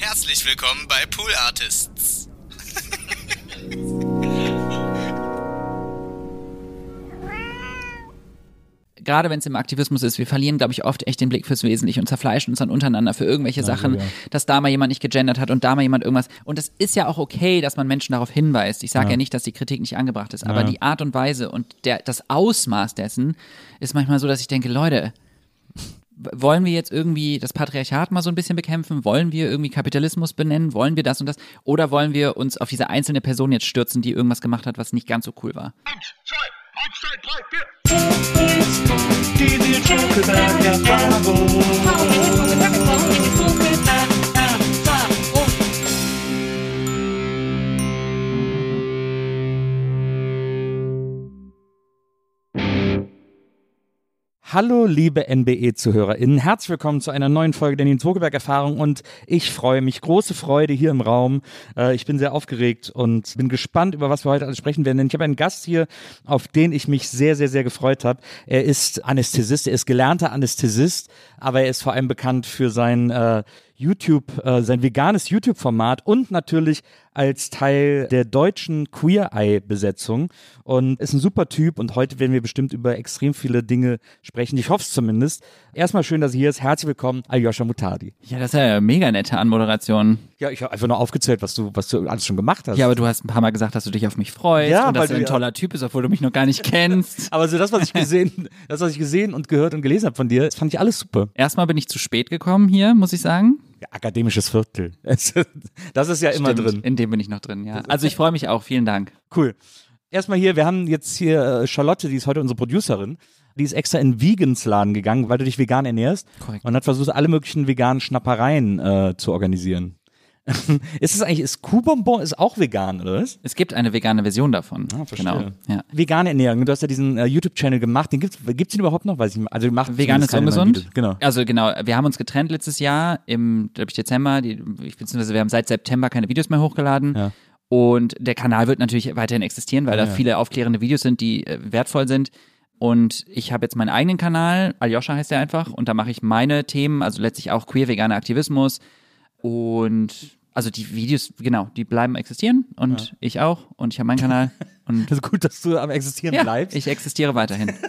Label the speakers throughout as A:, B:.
A: Herzlich willkommen bei Pool Artists.
B: gerade wenn es im Aktivismus ist, wir verlieren, glaube ich, oft echt den Blick fürs Wesentliche und zerfleischen uns dann untereinander für irgendwelche Sachen,
C: ja.
B: dass da mal jemand nicht gegendert hat und da mal jemand irgendwas. Und es ist ja auch okay, dass man Menschen darauf hinweist. Ich sage ja.
C: Ja.
B: nicht, dass die Kritik nicht angebracht ist, aber
C: Ja.
B: die Art und Weise und der, das Ausmaß dessen ist manchmal so, dass ich denke, Leute, wollen wir jetzt irgendwie das Patriarchat mal so ein bisschen bekämpfen? Wollen wir irgendwie Kapitalismus benennen? Wollen wir das und das? Oder wollen wir uns auf diese einzelne Person jetzt stürzen, die irgendwas gemacht hat, was nicht ganz so cool war?
C: Hallo, liebe NBE-ZuhörerInnen. Herzlich willkommen zu einer neuen Folge der Nils Wogelberg-Erfahrung und ich freue mich, große Freude hier im Raum. Äh, ich bin sehr aufgeregt und bin gespannt, über was wir heute alles sprechen werden, denn ich habe einen Gast hier, auf den ich mich sehr, sehr, sehr gefreut habe. Er ist Anästhesist, er ist gelernter Anästhesist, aber er ist vor allem bekannt für sein äh, YouTube, äh, sein veganes YouTube-Format und natürlich als Teil der deutschen Queer Eye-Besetzung und ist ein super Typ und heute werden wir bestimmt über extrem viele Dinge sprechen. Ich hoffe es zumindest. Erstmal schön, dass er hier ist. Herzlich willkommen, Aljoscha Mutadi.
B: Ja, das ist ja eine mega nette Anmoderation.
C: Ja, ich habe einfach nur aufgezählt, was du, was du alles schon gemacht hast.
B: Ja, aber du hast ein paar Mal gesagt, dass du dich auf mich freust
C: Ja,
B: und dass
C: weil
B: du ein toller Typ bist, obwohl du mich noch gar nicht kennst.
C: aber so das, was ich gesehen, das, was ich gesehen und gehört und gelesen habe von dir, das fand ich alles super.
B: Erstmal bin ich zu spät gekommen hier, muss ich sagen.
C: Ja, akademisches Viertel. Das ist ja immer
B: Stimmt,
C: drin.
B: In dem bin ich noch drin, ja. Also ich freue mich auch, vielen Dank.
C: Cool. Erstmal hier, wir haben jetzt hier äh, Charlotte, die ist heute unsere Producerin. Die ist extra in Vegans Laden gegangen, weil du dich vegan ernährst.
B: Korrekt.
C: Und hat versucht, alle möglichen veganen Schnappereien äh, zu organisieren. ist es eigentlich, ist Kuhbonbon ist auch vegan, oder was?
B: Es gibt eine vegane Version davon.
C: Ah, verstehe.
B: genau. Ja.
C: Vegane Ernährung. Du hast ja diesen äh, YouTube-Channel gemacht. Den gibt's, gibt's den überhaupt noch? Weiß ich nicht. Also, du machst
B: Vegan ist ungesund.
C: Genau.
B: Also genau, wir haben uns getrennt letztes Jahr im, glaube ich, Dezember. Die, beziehungsweise wir haben seit September keine Videos mehr hochgeladen.
C: Ja.
B: Und der Kanal wird natürlich weiterhin existieren, weil da
C: ja.
B: viele aufklärende Videos sind, die äh, wertvoll sind. Und ich habe jetzt meinen eigenen Kanal, Aljoscha heißt der einfach, und da mache ich meine Themen, also letztlich auch queer veganer Aktivismus. Und also die Videos, genau, die bleiben existieren und ich auch. Und ich habe meinen Kanal. Und
C: Das ist gut, dass du am Existieren
B: ja,
C: bleibst.
B: ich existiere weiterhin.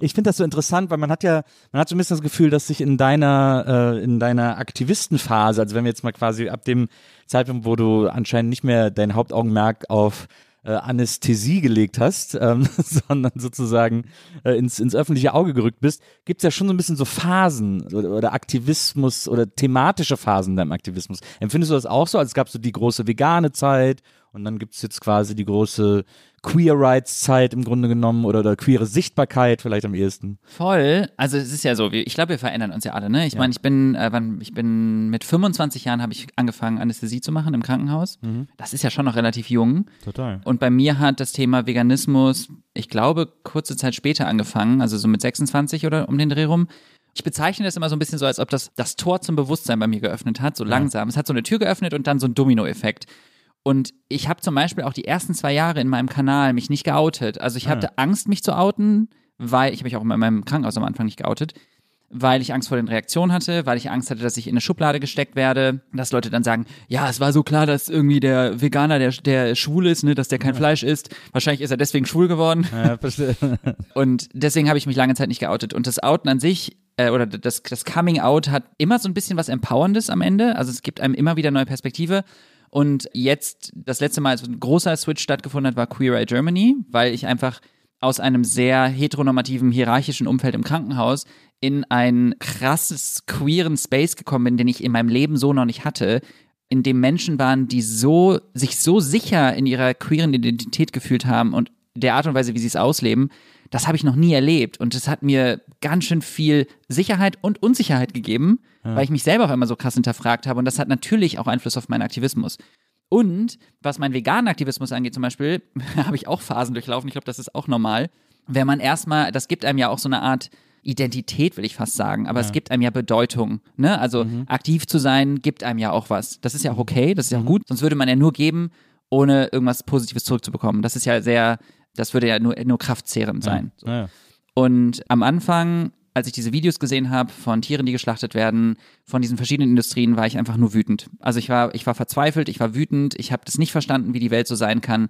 C: Ich finde das so interessant, weil man hat ja, man hat so ein bisschen das Gefühl, dass sich in deiner, äh, in deiner Aktivistenphase, also wenn wir jetzt mal quasi ab dem Zeitpunkt, wo du anscheinend nicht mehr dein Hauptaugenmerk auf äh, Anästhesie gelegt hast, ähm, sondern sozusagen äh, ins, ins öffentliche Auge gerückt bist, gibt's ja schon so ein bisschen so Phasen oder, oder Aktivismus oder thematische Phasen in deinem Aktivismus. Empfindest du das auch so? Also es so die große vegane Zeit und dann gibt's jetzt quasi die große Queer Rights Zeit im Grunde genommen oder, oder queere Sichtbarkeit vielleicht am ehesten.
B: Voll. Also es ist ja so, ich glaube, wir verändern uns ja alle. Ne? Ich meine, ich bin, äh, wann, ich bin mit 25 Jahren habe ich angefangen, Anästhesie zu machen im Krankenhaus. Das ist ja schon noch relativ jung.
C: Total.
B: Und bei mir hat das Thema Veganismus, ich glaube, kurze Zeit später angefangen, also so mit 26 oder um den Dreh rum. Ich bezeichne das immer so ein bisschen so, als ob das das Tor zum Bewusstsein bei mir geöffnet hat, so langsam. Es hat so eine Tür geöffnet und dann so ein Dominoeffekt. Und ich habe zum Beispiel auch die ersten zwei Jahre in meinem Kanal mich nicht geoutet. Also ich hatte Angst, mich zu outen, weil ich habe mich auch in meinem Krankenhaus am Anfang nicht geoutet, weil ich Angst vor den Reaktionen hatte, weil ich Angst hatte, dass ich in eine Schublade gesteckt werde, dass Leute dann sagen, ja, es war so klar, dass irgendwie der Veganer, der, der schwul ist, ne, dass der kein Fleisch isst. Wahrscheinlich ist er deswegen schwul geworden.
C: Ja.
B: Und deswegen habe ich mich lange Zeit nicht geoutet. Und das Outen an sich, äh, oder das, das Coming Out hat immer so ein bisschen was Empowerndes am Ende. Also es gibt einem immer wieder neue Perspektive. Und jetzt, das letzte Mal, als ein großer Switch stattgefunden hat, war Queer Eye Germany, weil ich einfach aus einem sehr heteronormativen, hierarchischen Umfeld im Krankenhaus in einen krasses queeren Space gekommen bin, den ich in meinem Leben so noch nicht hatte, in dem Menschen waren, die so, sich so sicher in ihrer queeren Identität gefühlt haben und der Art und Weise, wie sie es ausleben, das habe ich noch nie erlebt. Und es hat mir ganz schön viel Sicherheit und Unsicherheit gegeben, ja. weil ich mich selber auch immer so krass hinterfragt habe. Und das hat natürlich auch Einfluss auf meinen Aktivismus. Und was meinen veganen Aktivismus angeht, zum Beispiel, habe ich auch Phasen durchlaufen. Ich glaube, das ist auch normal. Wenn man erstmal, das gibt einem ja auch so eine Art Identität, will ich fast sagen, aber ja. es gibt einem ja Bedeutung. Ne? Also mhm. aktiv zu sein, gibt einem ja auch was. Das ist ja auch okay, das ist ja auch mhm. gut. Sonst würde man ja nur geben, ohne irgendwas Positives zurückzubekommen. Das ist ja sehr, das würde ja nur, nur kraftzehrend sein.
C: Ja. Ja.
B: Und am Anfang als ich diese Videos gesehen habe von Tieren, die geschlachtet werden, von diesen verschiedenen Industrien, war ich einfach nur wütend. Also ich war, ich war verzweifelt, ich war wütend, ich habe das nicht verstanden, wie die Welt so sein kann.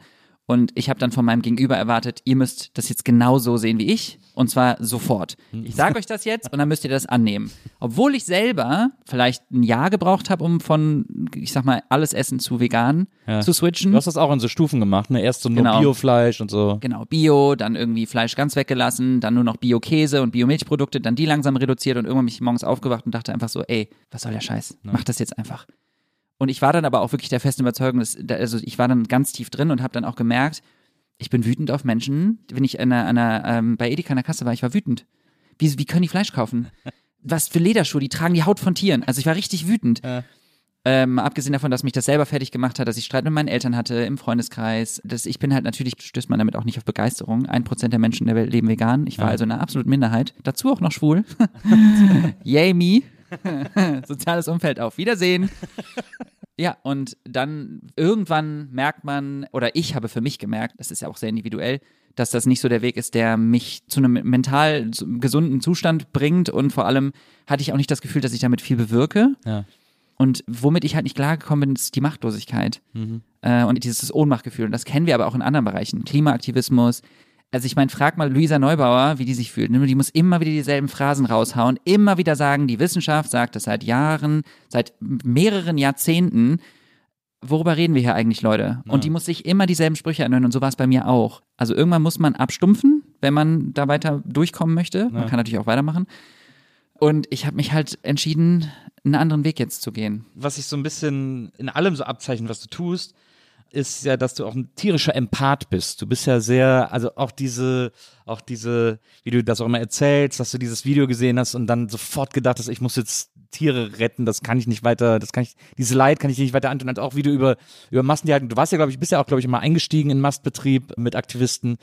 B: Und ich habe dann von meinem Gegenüber erwartet, ihr müsst das jetzt genauso sehen wie ich. Und zwar sofort. Ich sage euch das jetzt und dann müsst ihr das annehmen. Obwohl ich selber vielleicht ein Jahr gebraucht habe, um von, ich sag mal, alles Essen zu vegan ja. zu switchen.
C: Du hast das auch in so Stufen gemacht, ne? Erst so nur genau. Biofleisch und so.
B: Genau, Bio, dann irgendwie Fleisch ganz weggelassen, dann nur noch Bio-Käse und Bio-Milchprodukte, dann die langsam reduziert und irgendwann bin ich morgens aufgewacht und dachte einfach so, ey, was soll der Scheiß? Mach das jetzt einfach. Und ich war dann aber auch wirklich der festen Überzeugung, dass, also ich war dann ganz tief drin und habe dann auch gemerkt, ich bin wütend auf Menschen. Wenn ich an einer, an einer, ähm, bei Edeka an der Kasse war, ich war wütend. Wie, wie können die Fleisch kaufen? Was für Lederschuhe, die tragen die Haut von Tieren. Also ich war richtig wütend. Ja. Ähm, abgesehen davon, dass mich das selber fertig gemacht hat, dass ich Streit mit meinen Eltern hatte im Freundeskreis. Dass ich bin halt natürlich, stößt man damit auch nicht auf Begeisterung. Ein Prozent der Menschen in der Welt leben vegan. Ich war ja. also eine absolute Minderheit. Dazu auch noch schwul. Yay me. Soziales Umfeld auf Wiedersehen. Ja, und dann irgendwann merkt man, oder ich habe für mich gemerkt, das ist ja auch sehr individuell, dass das nicht so der Weg ist, der mich zu einem mental gesunden Zustand bringt. Und vor allem hatte ich auch nicht das Gefühl, dass ich damit viel bewirke.
C: Ja.
B: Und womit ich halt nicht klargekommen bin, ist die Machtlosigkeit mhm. äh, und dieses Ohnmachtgefühl. Und das kennen wir aber auch in anderen Bereichen. Klimaaktivismus, also ich meine, frag mal Luisa Neubauer, wie die sich fühlt. Die muss immer wieder dieselben Phrasen raushauen, immer wieder sagen, die Wissenschaft sagt das seit Jahren, seit mehreren Jahrzehnten. Worüber reden wir hier eigentlich, Leute? Ja. Und die muss sich immer dieselben Sprüche anhören und so war es bei mir auch. Also irgendwann muss man abstumpfen, wenn man da weiter durchkommen möchte. Ja. Man kann natürlich auch weitermachen. Und ich habe mich halt entschieden, einen anderen Weg jetzt zu gehen.
C: Was sich so ein bisschen in allem so abzeichnet, was du tust, ist ja, dass du auch ein tierischer Empath bist. Du bist ja sehr, also auch diese, auch diese, wie du das auch immer erzählst, dass du dieses Video gesehen hast und dann sofort gedacht hast, ich muss jetzt Tiere retten, das kann ich nicht weiter, das kann ich, dieses Leid kann ich nicht weiter antun. Und auch wie du über, über Massentierhaltung, du warst ja, glaube ich, bist ja auch, glaube ich, mal eingestiegen in Mastbetrieb mit Aktivisten.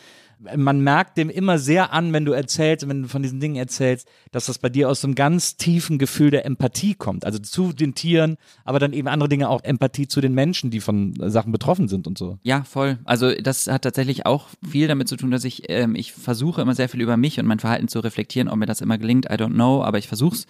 C: Man merkt dem immer sehr an, wenn du erzählst, wenn du von diesen Dingen erzählst, dass das bei dir aus so einem ganz tiefen Gefühl der Empathie kommt. Also zu den Tieren, aber dann eben andere Dinge auch Empathie zu den Menschen, die von Sachen betroffen sind und so.
B: Ja, voll. Also das hat tatsächlich auch viel damit zu tun, dass ich, ähm, ich versuche immer sehr viel über mich und mein Verhalten zu reflektieren. Ob mir das immer gelingt, I don't know, aber ich versuch's.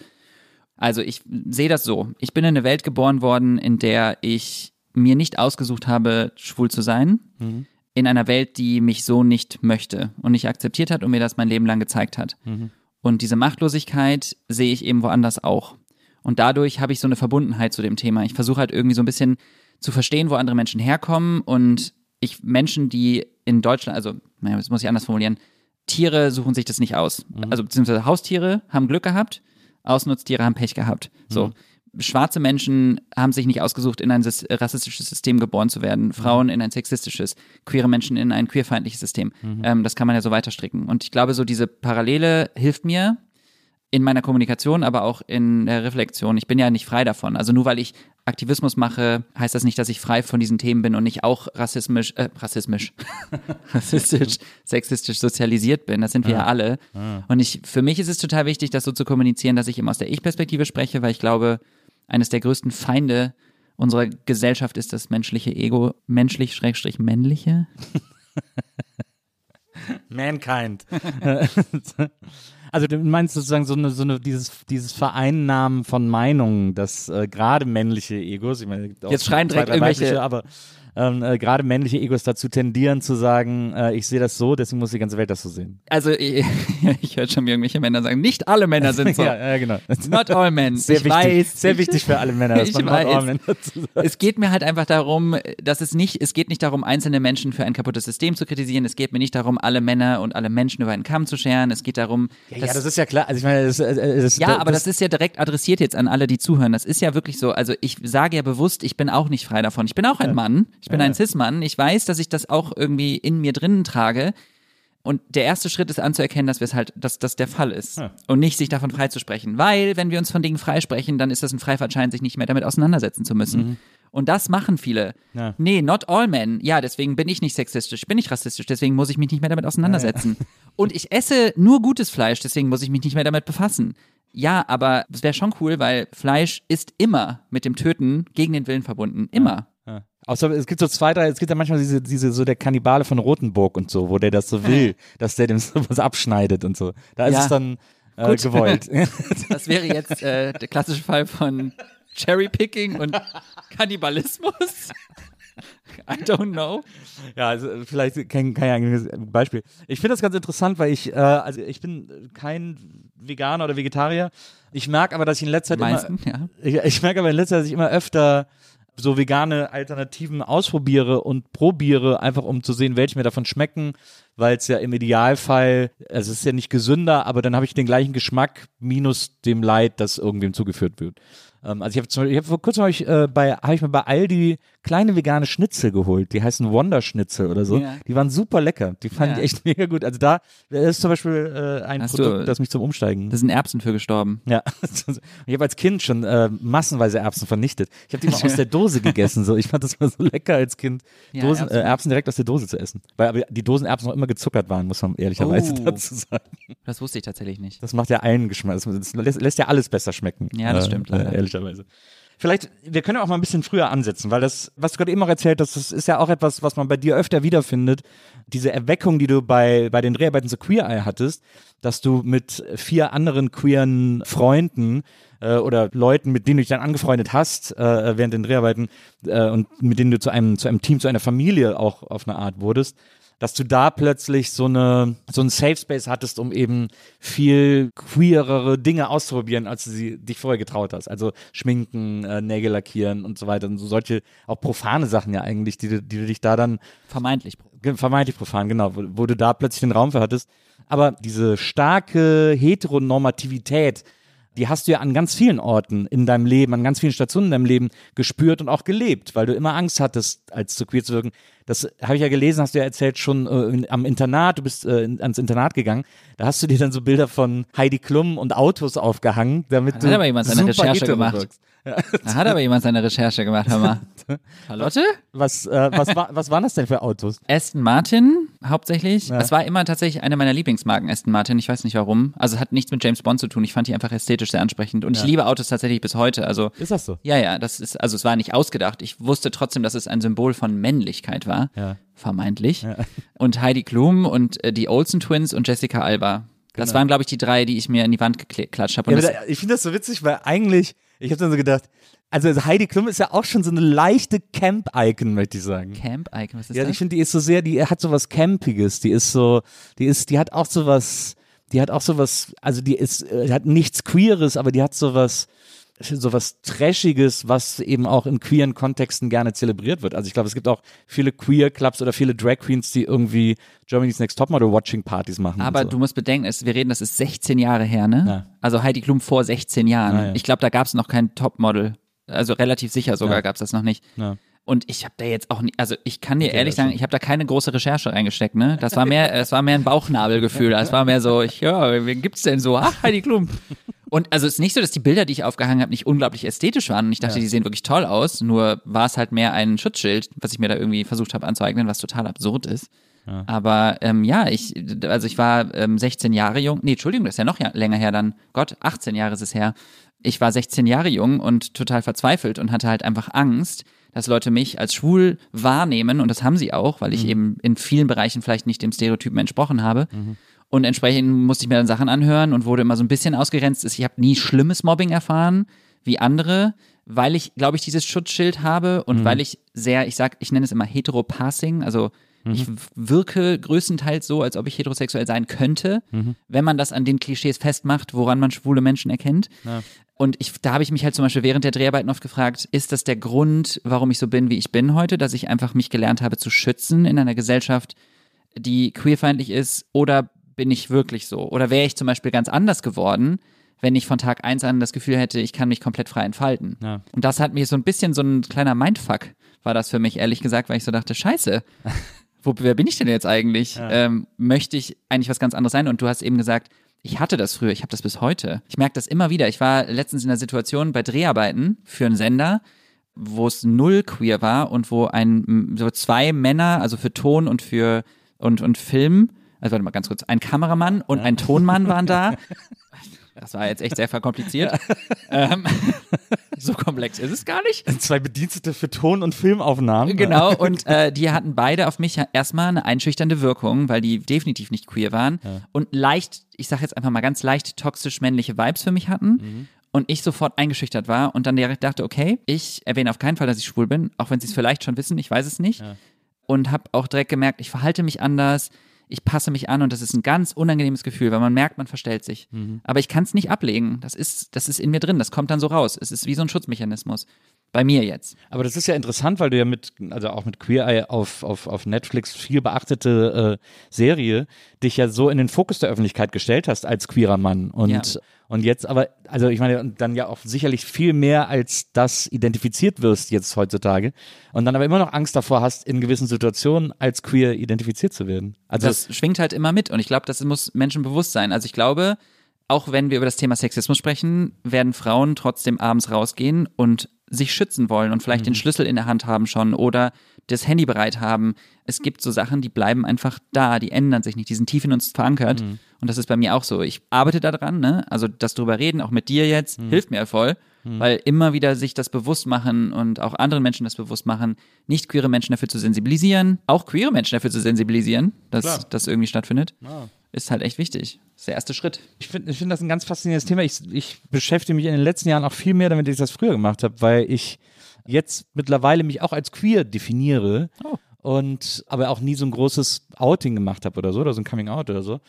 B: Also ich sehe das so. Ich bin in eine Welt geboren worden, in der ich mir nicht ausgesucht habe, schwul zu sein. Mhm. In einer Welt, die mich so nicht möchte und nicht akzeptiert hat und mir das mein Leben lang gezeigt hat. Mhm. Und diese Machtlosigkeit sehe ich eben woanders auch. Und dadurch habe ich so eine Verbundenheit zu dem Thema. Ich versuche halt irgendwie so ein bisschen zu verstehen, wo andere Menschen herkommen und ich Menschen, die in Deutschland, also, naja, das muss ich anders formulieren, Tiere suchen sich das nicht aus. Mhm. Also beziehungsweise Haustiere haben Glück gehabt Ausnutztiere haben Pech gehabt. So. Mhm. Schwarze Menschen haben sich nicht ausgesucht, in ein rassistisches System geboren zu werden, Frauen in ein sexistisches, queere Menschen in ein queerfeindliches System. Mhm. Ähm, das kann man ja so weiterstricken. Und ich glaube, so diese Parallele hilft mir, in meiner Kommunikation, aber auch in der Reflexion. Ich bin ja nicht frei davon. Also nur weil ich Aktivismus mache, heißt das nicht, dass ich frei von diesen Themen bin und nicht auch rassismisch, äh, rassismisch, rassistisch, sexistisch sozialisiert bin. Das sind wir ja, ja alle. Ja. Und ich, für mich ist es total wichtig, das so zu kommunizieren, dass ich eben aus der Ich-Perspektive spreche, weil ich glaube, eines der größten Feinde unserer Gesellschaft ist das menschliche Ego, menschlich, schrägstrich männliche.
C: Mankind. Also du meinst sozusagen so eine, so eine dieses, dieses Vereinnahmen von Meinungen, dass äh, gerade männliche Egos, ich meine, auch
B: Jetzt schreien direkt irgendwelche-
C: aber ähm, äh, gerade männliche Egos dazu tendieren zu sagen, äh, ich sehe das so, deswegen muss die ganze Welt das so sehen.
B: Also ich, ich höre schon irgendwelche Männer sagen, nicht alle Männer sind so.
C: ja, ja, genau.
B: Not all men.
C: Sehr
B: ich
C: wichtig,
B: weiß.
C: sehr
B: ich,
C: wichtig für alle Männer, dass
B: Ich
C: man not
B: weiß.
C: all men dazu sagt.
B: Es geht mir halt einfach darum, dass es nicht, es geht nicht darum, einzelne Menschen für ein kaputtes System zu kritisieren. Es geht mir nicht darum, alle Männer und alle Menschen über einen Kamm zu scheren. Es geht darum,
C: Ja, ja, das ist ja klar. Also ich meine, das, äh, das,
B: ja, aber das ist ja direkt adressiert jetzt an alle, die zuhören. Das ist ja wirklich so. Also ich sage ja bewusst, ich bin auch nicht frei davon. Ich bin auch ein Mann. Ich bin ein Cis-Mann. Ich weiß, dass ich das auch irgendwie in mir drinnen trage. Und der erste Schritt ist anzuerkennen, dass wir es halt, dass das der Fall ist. Und nicht sich davon freizusprechen. Weil, wenn wir uns von Dingen freisprechen, dann ist das ein Freifahrtschein, sich nicht mehr damit auseinandersetzen zu müssen. Und das machen viele.
C: Ja.
B: Nee, not all men. Ja, deswegen bin ich nicht sexistisch, bin ich rassistisch, deswegen muss ich mich nicht mehr damit auseinandersetzen. Und ich esse nur gutes Fleisch, deswegen muss ich mich nicht mehr damit befassen. Ja, aber es wäre schon cool, weil Fleisch ist immer mit dem Töten gegen den Willen verbunden. Immer.
C: Außer es gibt so zwei, drei, es gibt ja manchmal diese, diese, so der Kannibale von Rotenburg und so, wo der das so will, dass der dem sowas abschneidet und so. Da ist
B: Ja.
C: es dann äh,
B: Gut.
C: gewollt.
B: Das wäre jetzt äh, der klassische Fall von Cherrypicking und Kannibalismus. I don't know.
C: ja, also vielleicht kein, kein Beispiel. Ich finde das ganz interessant, weil ich, äh, also ich bin kein Veganer oder Vegetarier. Ich merke aber, dass ich in letzter Zeit
B: meisten,
C: immer,
B: ja.
C: ich, ich merke aber in letzter Zeit, dass ich immer öfter so vegane Alternativen ausprobiere und probiere, einfach um zu sehen, welche mir davon schmecken, weil es ja im Idealfall, also es ist ja nicht gesünder, aber dann habe ich den gleichen Geschmack minus dem Leid, das irgendwem zugeführt wird. Ähm, also ich habe habe vor kurzem habe ich, äh, bei, habe ich mir bei Aldi kleine vegane Schnitzel geholt, die heißen Wonder Schnitzel oder so.
B: Ja.
C: Die waren super lecker, die fand
B: Ja.
C: ich echt mega gut. Also da, das ist zum Beispiel äh, ein
B: Hast
C: Produkt,
B: du-
C: das mich zum Umsteigen
B: Da sind Erbsen für gestorben.
C: ja, ich habe als Kind schon äh, massenweise Erbsen vernichtet. Ich habe die mal aus der Dose gegessen. So, ich fand das mal so lecker als Kind, Dosen,
B: Erbsen.
C: Äh, Erbsen direkt aus der Dose zu essen, weil aber die Dosenerbsen noch immer gezuckert waren, muss man ehrlicherweise
B: Oh.
C: dazu sagen.
B: Das wusste ich tatsächlich nicht.
C: Das macht ja allen Geschmack. Das, lässt, lässt ja alles besser schmecken.
B: Ja, das stimmt, leider.
C: Äh, ehrlicherweise. Vielleicht, wir können auch mal ein bisschen früher ansetzen, weil das, was du gerade eben auch erzählt hast, das ist ja auch etwas, was man bei dir öfter wiederfindet. Diese Erweckung, die du bei, bei den Dreharbeiten zu Queer Eye hattest, dass du mit vier anderen queeren Freunden äh, oder Leuten, mit denen du dich dann angefreundet hast äh, während den Dreharbeiten äh, und mit denen du zu einem, zu einem Team, zu einer Familie auch auf eine Art wurdest, dass du da plötzlich so eine so einen Safe Space hattest, um eben viel queerere Dinge auszuprobieren, als du sie dich vorher getraut hast. Also schminken, äh, Nägel lackieren und so weiter und so solche auch profane Sachen ja eigentlich, die, du- die du dich da dann
B: Vermeintlich.
C: vermeintlich profan, genau, wo, wo du da plötzlich den Raum für hattest. Aber diese starke Heteronormativität, die hast du ja an ganz vielen Orten in deinem Leben, an ganz vielen Stationen in deinem Leben gespürt und auch gelebt, weil du immer Angst hattest, als zu queer zu wirken. Das habe ich ja gelesen, hast du ja erzählt, schon äh, am Internat, du bist äh, ans Internat gegangen, da hast du dir dann so Bilder von Heidi Klum und Autos aufgehangen, damit
B: Hat
C: du
B: aber jemand seine Recherche gemacht.
C: wirkst.
B: Da hat aber jemand seine Recherche gemacht, hör mal. Charlotte?
C: Was, äh, was, war, was waren das denn für Autos?
B: Aston Martin hauptsächlich. Es war immer tatsächlich eine meiner Lieblingsmarken, Aston Martin. Ich weiß nicht warum. Also es hat nichts mit James Bond zu tun. Ich fand die einfach ästhetisch sehr ansprechend. Und ich liebe Autos tatsächlich bis heute. Also
C: Ist das so?
B: ja, ja, das ist, also es war nicht ausgedacht. Ich wusste trotzdem, dass es ein Symbol von Männlichkeit war.
C: Ja.
B: Vermeintlich. Und Heidi Klum und äh, die Olsen Twins und Jessica Alba. Das waren, glaube ich, die drei, die ich mir in die Wand geklatscht habe.
C: Genau. Ja, ich finde das so witzig, weil eigentlich, ich habe dann so gedacht, also Heidi Klum ist ja auch schon so eine leichte Camp-Icon, möchte ich sagen.
B: Camp Icon, was ist
C: Ja,
B: das?
C: ich finde, die ist so sehr, die hat so was Campiges, die ist so, die ist, die hat auch so was, die hat auch so was, also die ist, äh, hat nichts Queeres, aber die hat so was, so was Trashiges, was eben auch in queeren Kontexten gerne zelebriert wird. Also ich glaube, es gibt auch viele Queer-Clubs oder viele Drag Queens, die irgendwie Germany's Next Topmodel-Watching-Partys machen.
B: Aber
C: so.
B: du musst bedenken, es, wir reden, das ist 16 Jahre her, ne?
C: Ja.
B: Also Heidi Klum vor 16 Jahren.
C: Ah, ja.
B: Ich glaube, da gab es noch kein Topmodel. Also relativ sicher sogar
C: Ja.
B: gab es das noch nicht.
C: Ja.
B: Und ich habe da jetzt auch nicht, also ich kann dir
C: Okay,
B: ehrlich sagen, ich habe da keine große Recherche reingesteckt, ne? Das war mehr, es war mehr ein Bauchnabelgefühl. Es war mehr so, ich, ja, wen gibt's denn so? Ach, Heidi Klum. Und also es ist nicht so, dass die Bilder, die ich aufgehangen habe, nicht unglaublich ästhetisch waren. Und ich dachte, die sehen wirklich toll aus. Nur war es halt mehr ein Schutzschild, was ich mir da irgendwie versucht habe anzueignen, was total absurd ist. Aber ähm, ja, ich, also ich war ähm, 16 Jahre jung. Nee, Entschuldigung, das ist ja noch ja, länger her dann. Gott, 18 Jahre ist es her. Ich war 16 Jahre jung und total verzweifelt und hatte halt einfach Angst, dass Leute mich als schwul wahrnehmen und das haben sie auch, weil ich eben in vielen Bereichen vielleicht nicht dem Stereotypen entsprochen habe. Und entsprechend musste ich mir dann Sachen anhören und wurde immer so ein bisschen ausgegrenzt. Ich habe nie schlimmes Mobbing erfahren wie andere, weil ich, glaube ich, dieses Schutzschild habe und weil ich sehr, ich sag, ich nenne es immer Heteropassing, also ich wirke größtenteils so, als ob ich heterosexuell sein könnte, wenn man das an den Klischees festmacht, woran man schwule Menschen erkennt. Und ich, da habe ich mich halt zum Beispiel während der Dreharbeiten oft gefragt, ist das der Grund, warum ich so bin, wie ich bin heute, dass ich einfach mich gelernt habe zu schützen in einer Gesellschaft, die queerfeindlich ist, oder bin ich wirklich so? Oder wäre ich zum Beispiel ganz anders geworden, wenn ich von Tag eins an das Gefühl hätte, ich kann mich komplett frei entfalten.
C: Ja.
B: Und das hat mir so ein bisschen so ein kleiner Mindfuck, war das für mich, ehrlich gesagt, weil ich so dachte, scheiße, wo, wer bin ich denn jetzt eigentlich? Ähm, möchte ich eigentlich was ganz anderes sein? Und du hast eben gesagt, ich hatte das früher, ich habe das bis heute. Ich merke das immer wieder. Ich war letztens in der Situation bei Dreharbeiten für einen Sender, wo es null queer war und wo ein so zwei Männer, also für Ton und für und, und Film, also warte mal ganz kurz, ein Kameramann und ein Tonmann waren da. Das war jetzt echt sehr verkompliziert. ähm, so komplex ist es gar nicht.
C: Zwei Bedienstete für Ton- und Filmaufnahmen.
B: Genau, und äh, die hatten beide auf mich ja erstmal eine einschüchternde Wirkung, weil die definitiv nicht queer waren und leicht, ich sag jetzt einfach mal ganz leicht toxisch männliche Vibes für mich hatten. Und ich sofort eingeschüchtert war und dann direkt dachte, okay, ich erwähne auf keinen Fall, dass ich schwul bin, auch wenn sie es vielleicht schon wissen, ich weiß es nicht. Und habe auch direkt gemerkt, ich verhalte mich anders, ich passe mich an und das ist ein ganz unangenehmes Gefühl, weil man merkt, man verstellt sich. Aber ich kann es nicht ablegen. Das ist, das ist in mir drin, das kommt dann so raus. Es ist wie so ein Schutzmechanismus. Bei mir jetzt.
C: Aber das ist ja interessant, weil du ja mit, also auch mit Queer Eye auf, auf, auf Netflix viel beachtete äh, Serie, dich ja so in den Fokus der Öffentlichkeit gestellt hast als queerer Mann. Und,
B: Ja.
C: und jetzt aber, also ich meine, dann ja auch sicherlich viel mehr als das identifiziert wirst jetzt heutzutage. Und dann aber immer noch Angst davor hast, in gewissen Situationen als queer identifiziert zu werden. Also
B: das schwingt halt immer mit und ich glaube, das muss Menschen bewusst sein. Also ich glaube, auch wenn wir über das Thema Sexismus sprechen, werden Frauen trotzdem abends rausgehen und sich schützen wollen und vielleicht den Schlüssel in der Hand haben schon oder das Handy bereit haben. Es gibt so Sachen, die bleiben einfach da, die ändern sich nicht, die sind tief in uns verankert. Und das ist bei mir auch so. Ich arbeite daran, ne? Also das drüber reden, auch mit dir jetzt, hilft mir voll, weil immer wieder sich das bewusst machen und auch anderen Menschen das bewusst machen, nicht queere Menschen dafür zu sensibilisieren, auch queere Menschen dafür zu sensibilisieren, dass das irgendwie stattfindet, ist halt echt wichtig. Das ist der erste Schritt.
C: Ich finde ich find das ein ganz faszinierendes Thema. Ich, ich beschäftige mich in den letzten Jahren auch viel mehr damit, als ich das früher gemacht habe, weil ich jetzt mittlerweile mich auch als queer definiere
B: Oh.
C: und aber auch nie so ein großes Outing gemacht habe oder so, oder so ein Coming Out oder so.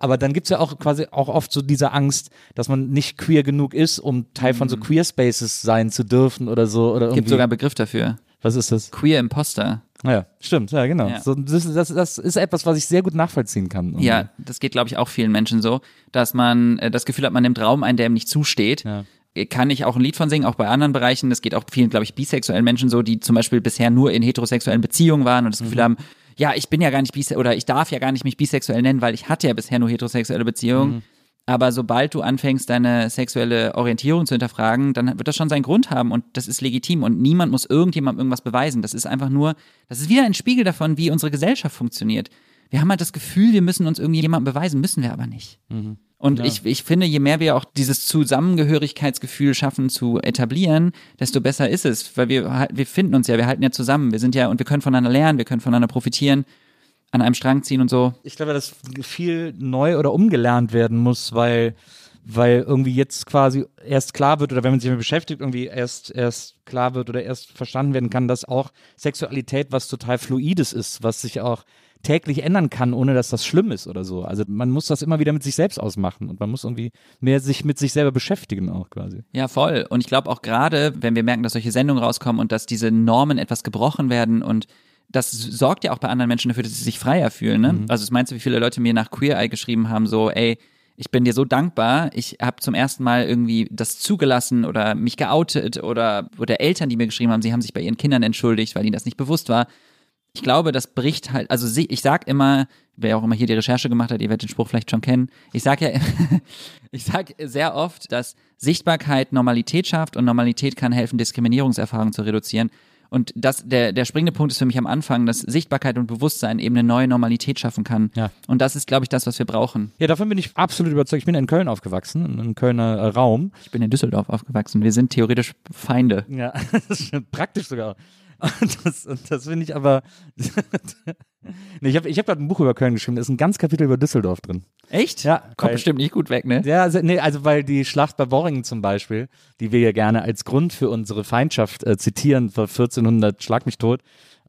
C: Aber dann gibt's ja auch quasi auch oft so diese Angst, dass man nicht queer genug ist, um Teil von so Queer Spaces sein zu dürfen oder so. Oder irgendwie.
B: Gibt sogar einen Begriff dafür.
C: Was ist das?
B: Queer Imposter.
C: Ja, stimmt, ja, genau.
B: Ja.
C: So, das, das, das ist etwas, was ich sehr gut nachvollziehen kann.
B: Ja, das geht, glaube ich, auch vielen Menschen so, dass man äh, das Gefühl hat, man nimmt Raum ein, der ihm nicht zusteht.
C: Ja.
B: Äh, Kann ich auch ein Lied von singen, auch bei anderen Bereichen. Das geht auch vielen, glaube ich, bisexuellen Menschen so, die zum Beispiel bisher nur in heterosexuellen Beziehungen waren und das Gefühl haben, ja, ich bin ja gar nicht bisexuell oder ich darf ja gar nicht mich bisexuell nennen, weil ich hatte ja bisher nur heterosexuelle Beziehungen. Aber sobald du anfängst, deine sexuelle Orientierung zu hinterfragen, dann wird das schon seinen Grund haben und das ist legitim und niemand muss irgendjemandem irgendwas beweisen. Das ist einfach nur, das ist wieder ein Spiegel davon, wie unsere Gesellschaft funktioniert. Wir haben halt das Gefühl, wir müssen uns irgendwie jemandem beweisen, müssen wir aber nicht. Und ich, ich finde, je mehr wir auch dieses Zusammengehörigkeitsgefühl schaffen zu etablieren, desto besser ist es, weil wir halt, wir finden uns ja, wir halten ja zusammen, wir sind ja und wir können voneinander lernen, wir können voneinander profitieren, an einem Strang ziehen und so.
C: ich glaube, dass viel neu oder umgelernt werden muss, weil, weil irgendwie jetzt quasi erst klar wird oder wenn man sich damit beschäftigt, irgendwie erst, erst klar wird oder erst verstanden werden kann, dass auch Sexualität was total Fluides ist, was sich auch täglich ändern kann, ohne dass das schlimm ist oder so. Also man muss das immer wieder mit sich selbst ausmachen und man muss irgendwie mehr sich mit sich selber beschäftigen auch quasi.
B: Ja, voll. Und ich glaube auch gerade, wenn wir merken, dass solche Sendungen rauskommen und dass diese Normen etwas gebrochen werden und das sorgt ja auch bei anderen Menschen dafür, dass sie sich freier fühlen. Ne? Also, es meinst du, wie viele Leute mir nach Queer Eye geschrieben haben, so, ey, ich bin dir so dankbar, ich habe zum ersten Mal irgendwie das zugelassen oder mich geoutet oder, oder Eltern, die mir geschrieben haben, sie haben sich bei ihren Kindern entschuldigt, weil ihnen das nicht bewusst war. Ich glaube, das bricht halt, also ich sag immer, wer auch immer hier die Recherche gemacht hat, ihr werdet den Spruch vielleicht schon kennen, ich sag ja, ich sag sehr oft, dass Sichtbarkeit Normalität schafft und Normalität kann helfen, Diskriminierungserfahrungen zu reduzieren. Und das, der, der springende Punkt ist für mich am Anfang, dass Sichtbarkeit und Bewusstsein eben eine neue Normalität schaffen kann.
C: Ja.
B: Und das ist, glaube ich, das, was wir brauchen.
C: Ja, davon bin ich absolut überzeugt. Ich bin in Köln aufgewachsen, im Kölner äh, Raum.
B: Ich bin in Düsseldorf aufgewachsen. Wir sind theoretisch Feinde.
C: Ja, das ist praktisch sogar. Das, das finde ich aber. nee, ich habe ich hab gerade ein Buch über Köln geschrieben, da ist ein ganz Kapitel über Düsseldorf drin.
B: Echt?
C: Ja,
B: Kommt
C: weil-
B: bestimmt nicht gut weg, ne?
C: Ja, also, nee, also weil die Schlacht bei Worringen zum Beispiel, die wir ja gerne als Grund für unsere Feindschaft äh, zitieren, vor 1400 Schlag mich tot,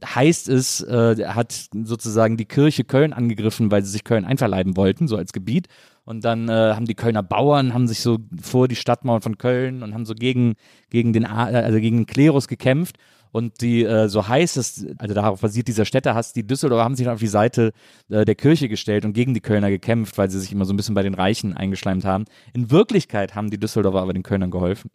C: heißt es, äh, hat sozusagen die Kirche Köln angegriffen, weil sie sich Köln einverleiben wollten, so als Gebiet. Und dann äh, haben die Kölner Bauern, haben sich so vor die Stadtmauern von Köln und haben so gegen, gegen den, äh, also gegen den Klerus gekämpft. Und die, äh, so heißt es, also darauf basiert dieser Städtehass, die Düsseldorfer haben sich dann auf die Seite äh, der Kirche gestellt und gegen die Kölner gekämpft, weil sie sich immer so ein bisschen bei den Reichen eingeschleimt haben. In Wirklichkeit haben die Düsseldorfer aber den Kölnern geholfen.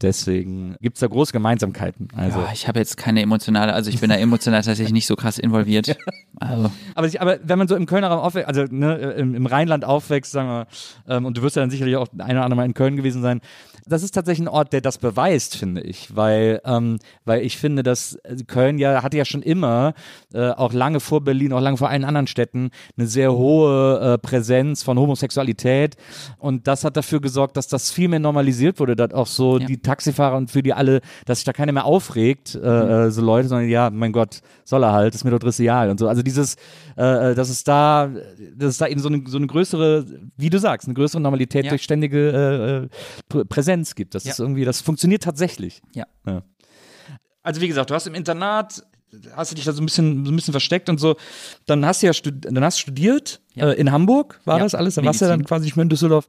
C: Deswegen gibt's da große Gemeinsamkeiten. Also.
B: Ja, ich habe jetzt keine emotionale, also ich bin da emotional tatsächlich nicht so krass involviert. Also,
C: Aber, sich, aber wenn man so im Kölner Raum aufwächst, also ne, im, im Rheinland aufwächst, sagen wir, ähm, und du wirst ja dann sicherlich auch ein oder andere Mal in Köln gewesen sein, das ist tatsächlich ein Ort, der das beweist, finde ich, weil, ähm, weil ich finde, dass äh, Köln ja hatte ja schon immer, äh, auch lange vor Berlin, auch lange vor allen anderen Städten, eine sehr hohe äh, Präsenz von Homosexualität und das hat dafür gesorgt, dass das viel mehr normalisiert wurde, dass auch so
B: Ja.
C: die Taxifahrer und für die alle, dass sich da keiner mehr aufregt, äh, äh, so Leute, sondern ja, mein Gott, soll er halt, ist mir doch dressial und so. Also dieses, äh, dass es da, dass es da eben so eine, so eine größere, wie du sagst, eine größere Normalität
B: Ja.
C: durch ständige äh, Präsenz gibt. Das
B: Ja.
C: ist irgendwie, das funktioniert tatsächlich.
B: ja.
C: Also wie gesagt, du hast im Internat, hast du dich da so ein bisschen, so ein bisschen versteckt und so. Dann hast du ja stud dann hast studiert
B: Ja.
C: äh, in Hamburg, war
B: Ja,
C: das alles? Dann warst du ja dann
B: Medizin.
C: quasi nicht mehr in Düsseldorf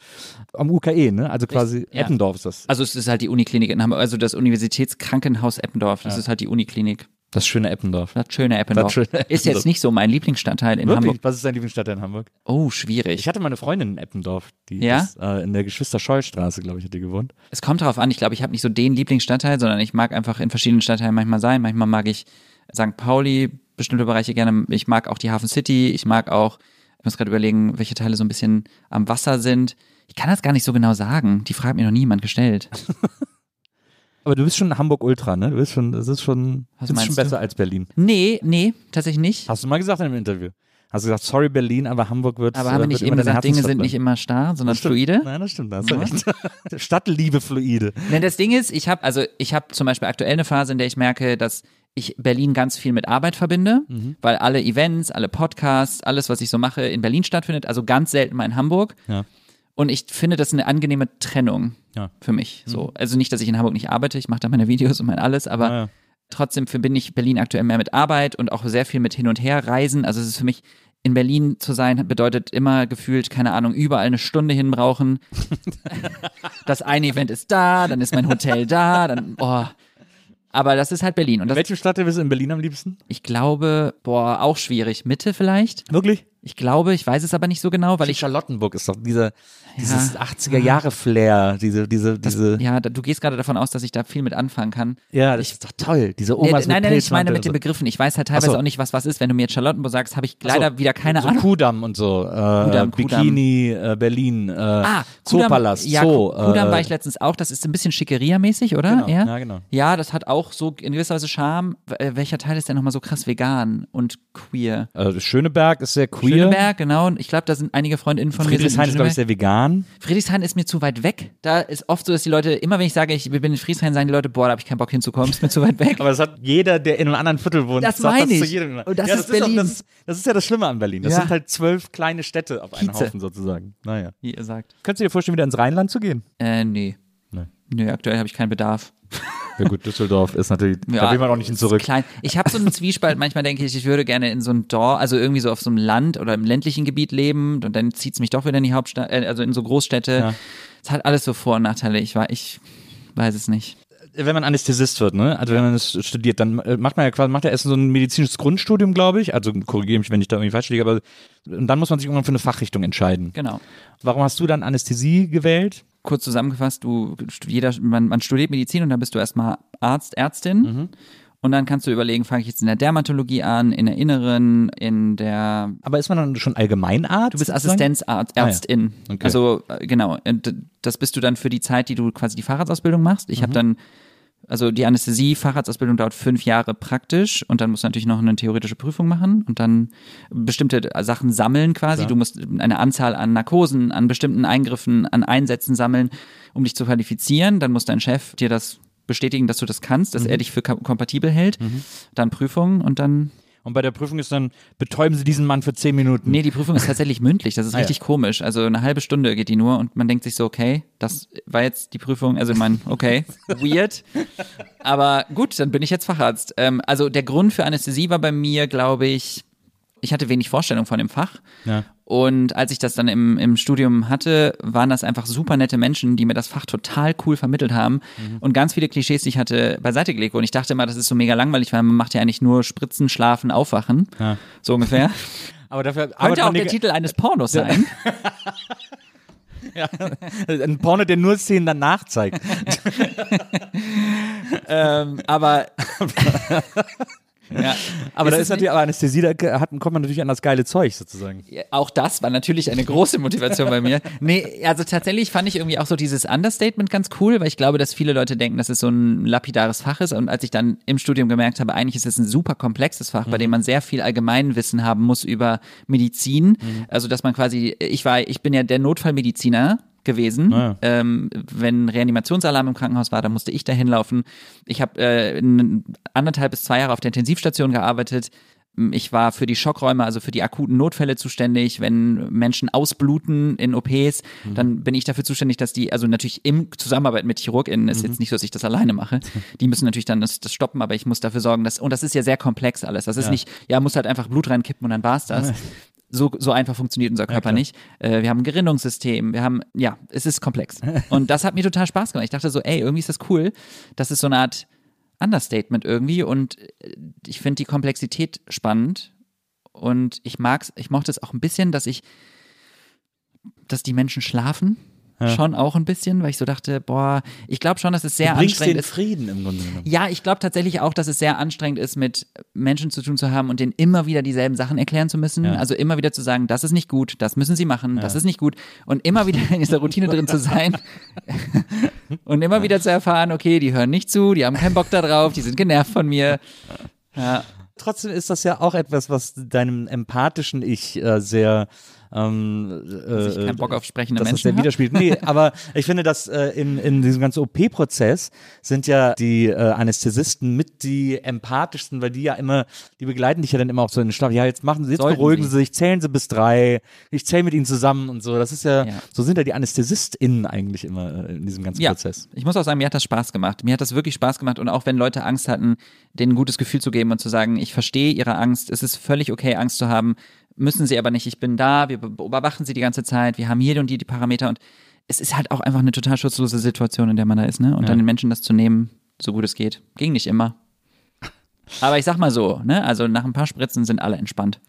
C: am UKE, ne? Also quasi
B: ja.
C: Eppendorf ist das.
B: Also es ist halt die Uniklinik in Hamburg, also das Universitätskrankenhaus Eppendorf, das ist halt die Uniklinik.
C: Das schöne Eppendorf.
B: Das schöne Eppendorf.
C: schöne
B: Ist
C: Eppendorf.
B: jetzt nicht so mein Lieblingsstadtteil in
C: Wirklich?
B: Hamburg.
C: Was ist dein Lieblingsstadtteil in Hamburg?
B: Oh, schwierig.
C: Ich hatte meine Freundin in Eppendorf, die
B: Ja?
C: ist, äh, in der Geschwister-Scholl-Straße, glaube ich, hat die gewohnt.
B: Es kommt darauf an, ich glaube, ich habe nicht so den Lieblingsstadtteil, sondern ich mag einfach in verschiedenen Stadtteilen manchmal sein. Manchmal mag ich St. Pauli, bestimmte Bereiche gerne. Ich mag auch die Hafen City. Ich mag auch, ich muss gerade überlegen, welche Teile so ein bisschen am Wasser sind. Ich kann das gar nicht so genau sagen. Die Frage hat mir noch niemand gestellt.
C: Aber du bist schon Hamburg-Ultra, ne? Du bist schon, das ist schon,
B: Was
C: das
B: meinst
C: schon
B: du?
C: besser als Berlin.
B: Nee, nee, tatsächlich nicht.
C: Hast du mal gesagt in einem Interview. Hast du gesagt, sorry Berlin, aber Hamburg wird
B: Aber haben wir
C: äh,
B: nicht eben gesagt, Dinge sind nicht immer starr, sondern
C: Das
B: fluide?
C: Nein, das stimmt, da hast du recht. Stadtliebe fluide.
B: Nein, das Ding ist, ich habe also ich habe zum Beispiel aktuell eine Phase, in der ich merke, dass ich Berlin ganz viel mit Arbeit verbinde,
C: Mhm.
B: weil alle Events, alle Podcasts, alles, was ich so mache, in Berlin stattfindet, also ganz selten mal in Hamburg.
C: Ja.
B: Und ich finde das eine angenehme Trennung
C: Ja.
B: für mich. So, also nicht, dass ich in Hamburg nicht arbeite, ich mache da meine Videos und mein alles, aber
C: Ja, ja.
B: trotzdem verbinde ich Berlin aktuell mehr mit Arbeit und auch sehr viel mit hin und her reisen. Also es ist für mich in Berlin zu sein bedeutet immer gefühlt, keine Ahnung, überall eine Stunde hin brauchen. das eine Event ist da, dann ist mein Hotel da, dann, boah. Aber das ist halt Berlin. Und das,
C: Welche Stadt bist du in Berlin am liebsten?
B: ich glaube, boah, auch schwierig. Mitte vielleicht?
C: Wirklich?
B: Ich glaube, ich weiß es aber nicht so genau, weil ich
C: Charlottenburg ist doch dieser, dieses 80er-Jahre-Flair, diese, diese, diese,
B: ja, da- du gehst gerade davon aus, dass ich da viel mit anfangen kann.
C: ja, das ist doch toll. Diese
B: Nee,
C: Omas
B: nein,
C: mit
B: nein, ich meine mit den Begriffen. Ich weiß halt teilweise
C: so.
B: auch nicht, was was ist. Wenn du mir jetzt Charlottenburg sagst, habe ich leider
C: so.
B: wieder keine
C: so
B: Ahnung.
C: Kudamm und so, äh,
B: Kudamm,
C: Bikini, äh, Berlin, äh,
B: Ah,
C: Zoopalast,
B: ja,
C: Zoo.
B: Ku- Kudamm
C: äh,
B: war ich letztens auch. Das ist ein bisschen Schickeria-mäßig, oder?
C: Genau,
B: ja?
C: ja, genau.
B: Ja, das hat auch so in gewisser Weise Charme. Äh, Welcher Teil ist denn nochmal so krass vegan und queer?
C: äh, Schöneberg ist sehr queer.
B: Schöneberg, genau. Und Ich glaube, da sind einige Freundinnen von mir. sind in
C: Friedrichshain ist, glaube ich, sehr vegan.
B: Friedrichshain ist mir zu weit weg. Da ist oft so, dass die Leute, immer wenn ich sage, ich bin in Friedrichshain, sagen die Leute, boah, da habe ich keinen Bock hinzukommen, ist mir zu weit weg.
C: Aber das hat jeder, der in einem anderen Viertel wohnt,
B: Das
C: sagt
B: meine
C: das zu
B: ich.
C: jedem.
B: Und das
C: ja,
B: ist
C: das
B: Berlin.
C: auch, das, ist, das ist ja das Schlimme an Berlin. Das
B: Ja.
C: sind halt zwölf kleine Städte auf einen
B: Kieze.
C: Haufen sozusagen. Naja.
B: Wie ihr sagt.
C: Könntest du dir vorstellen, wieder ins Rheinland zu gehen?
B: Äh, nee.
C: Nee.
B: Nö, aktuell habe ich keinen Bedarf.
C: Ja gut, Düsseldorf ist natürlich, da
B: Ja,
C: will man auch nicht hin zurück.
B: Klein. Ich habe so einen Zwiespalt, manchmal denke ich, ich würde gerne in so einem Dorf, also irgendwie so auf so einem Land oder im ländlichen Gebiet leben und dann zieht's mich doch wieder in die Hauptstadt, äh, also in so Großstädte.
C: Ja.
B: Es hat alles so Vor- und Nachteile. Ich war, ich weiß es nicht.
C: Wenn man Anästhesist wird, ne? Also wenn man es studiert, dann äh, macht man ja quasi, macht ja erst so ein medizinisches Grundstudium, glaube ich. Also korrigiere mich, wenn ich da irgendwie falsch liege, aber und dann muss man sich irgendwann für eine Fachrichtung entscheiden.
B: Genau.
C: Warum hast du dann Anästhesie gewählt?
B: Kurz zusammengefasst, du, jeder, man, man studiert Medizin und dann bist du erstmal Arzt, Ärztin.
C: Mhm.
B: Und dann kannst du überlegen, fange ich jetzt in der Dermatologie an, in der Inneren, in der
C: Aber ist man dann schon Allgemeinarzt?
B: Du bist? Assistenzarzt,
C: Ah, ja.
B: Ärztin.
C: Okay.
B: Also äh, genau, das bist du dann für die Zeit, die du quasi die Facharztausbildung machst.
C: Mhm.
B: Ich habe dann, also die Anästhesie, Facharztausbildung dauert fünf Jahre praktisch und dann musst du natürlich noch eine theoretische Prüfung machen und dann bestimmte Sachen sammeln quasi.
C: Klar.
B: Du musst eine Anzahl an Narkosen, an bestimmten Eingriffen, an Einsätzen sammeln, um dich zu qualifizieren. Dann muss dein Chef dir das bestätigen, dass du das kannst, dass
C: Mhm.
B: er dich für kom- kompatibel hält. Dann Prüfung und dann.
C: Und bei der Prüfung ist dann, betäuben Sie diesen Mann für zehn Minuten.
B: Nee, die Prüfung ist tatsächlich mündlich. Das ist
C: Ah, ja.
B: richtig komisch. Also eine halbe Stunde geht die nur und man denkt sich so, okay, das war jetzt die Prüfung. Also man, okay, weird. Aber gut, dann bin ich jetzt Facharzt. Ähm, also der Grund für Anästhesie war bei mir, glaube ich, ich hatte wenig Vorstellung von dem Fach.
C: Ja.
B: Und als ich das dann im, im Studium hatte, waren das einfach super nette Menschen, die mir das Fach total cool vermittelt haben
C: Mhm.
B: und ganz viele Klischees, die ich hatte, beiseite gelegt. Und ich dachte immer, das ist so mega langweilig, weil man macht ja eigentlich nur Spritzen, Schlafen, Aufwachen.
C: Ja.
B: So ungefähr.
C: Aber dafür
B: Könnte auch der Titel eines Pornos sein.
C: Ein Porno, der nur Szenen danach zeigt.
B: ähm, aber ja,
C: Aber da
B: es
C: ist natürlich, aber Anästhesie, da hat, kommt man natürlich an das geile Zeug sozusagen.
B: Ja, Auch das war natürlich eine große Motivation bei mir. Nee, also tatsächlich fand ich irgendwie auch so dieses Understatement ganz cool, weil ich glaube, dass viele Leute denken, dass es so ein lapidares Fach ist. Und als ich dann im Studium gemerkt habe, eigentlich ist es ein super komplexes Fach, bei dem man sehr viel Allgemeinwissen haben muss über Medizin. Also, dass man quasi, ich war, ich bin ja der Notfallmediziner gewesen.
C: Ah,
B: Ähm, wenn Reanimationsalarm im Krankenhaus war, dann musste ich da hinlaufen. Ich habe äh, anderthalb bis zwei Jahre auf der Intensivstation gearbeitet. Ich war für die Schockräume, also für die akuten Notfälle zuständig. Wenn Menschen ausbluten in OPs, dann bin ich dafür zuständig, dass die, also natürlich im Zusammenarbeit mit ChirurgInnen, ist jetzt nicht so, dass ich das alleine mache. Die müssen natürlich dann das, das stoppen, aber ich muss dafür sorgen, dass, und das ist ja sehr komplex alles. Das ist nicht, ja, muss halt einfach Blut reinkippen und dann war's das. So, so einfach funktioniert unser Körper nicht. Äh, wir haben ein Gerinnungssystem, wir haben, ja, es ist komplex. Und das hat mir total Spaß gemacht. Ich dachte so, ey, irgendwie ist das cool. Das ist so eine Art Understatement irgendwie und äh, ich finde die Komplexität spannend und ich mag's, ich mochte es auch ein bisschen, dass ich, dass die Menschen schlafen. Schon auch ein bisschen, weil ich so dachte, boah, ich glaube schon, dass es sehr
C: du
B: anstrengend
C: den
B: ist.
C: Frieden im Grunde genommen.
B: Ja, ich glaube tatsächlich auch, dass es sehr anstrengend ist, mit Menschen zu tun zu haben und denen immer wieder dieselben Sachen erklären zu müssen.
C: Ja.
B: Also immer wieder zu sagen, das ist nicht gut, das müssen sie machen, das ist nicht gut. Und immer wieder in dieser Routine drin zu sein und immer wieder zu erfahren, okay, die hören nicht zu, die haben keinen Bock da drauf, die sind genervt von mir. Ja,
C: Trotzdem ist das ja auch etwas, was deinem empathischen Ich äh, sehr ähm,
B: dass ich
C: äh,
B: keinen Bock auf sprechende
C: dass das
B: Menschen
C: sehr
B: habe.
C: widerspiegelt. Nee, aber ich finde, dass äh, in, in diesem ganzen OP-Prozess sind ja die äh, Anästhesisten mit die empathischsten, weil die ja immer, die begleiten dich ja dann immer auch so in den Schlaf. Ja, jetzt machen sie, jetzt
B: Sollten
C: beruhigen
B: sie.
C: sie sich, zählen sie bis drei, ich zähle mit ihnen zusammen und so. Das ist ja,
B: Ja.
C: so sind ja die AnästhesistInnen eigentlich immer äh, in diesem ganzen
B: Ja,
C: Prozess.
B: ich muss auch sagen, mir hat das Spaß gemacht. Mir hat das wirklich Spaß gemacht und auch wenn Leute Angst hatten, denen ein gutes Gefühl zu geben und zu sagen, ich verstehe ihre Angst, es ist völlig okay, Angst zu haben, müssen sie aber nicht, ich bin da, wir beobachten sie die ganze Zeit, wir haben hier und hier die Parameter und es ist halt auch einfach eine total schutzlose Situation, in der man da ist, ne? Und dann den Menschen das zu nehmen, so gut es geht. Ging nicht immer. Aber ich sag mal so, ne? Also nach ein paar Spritzen sind alle entspannt.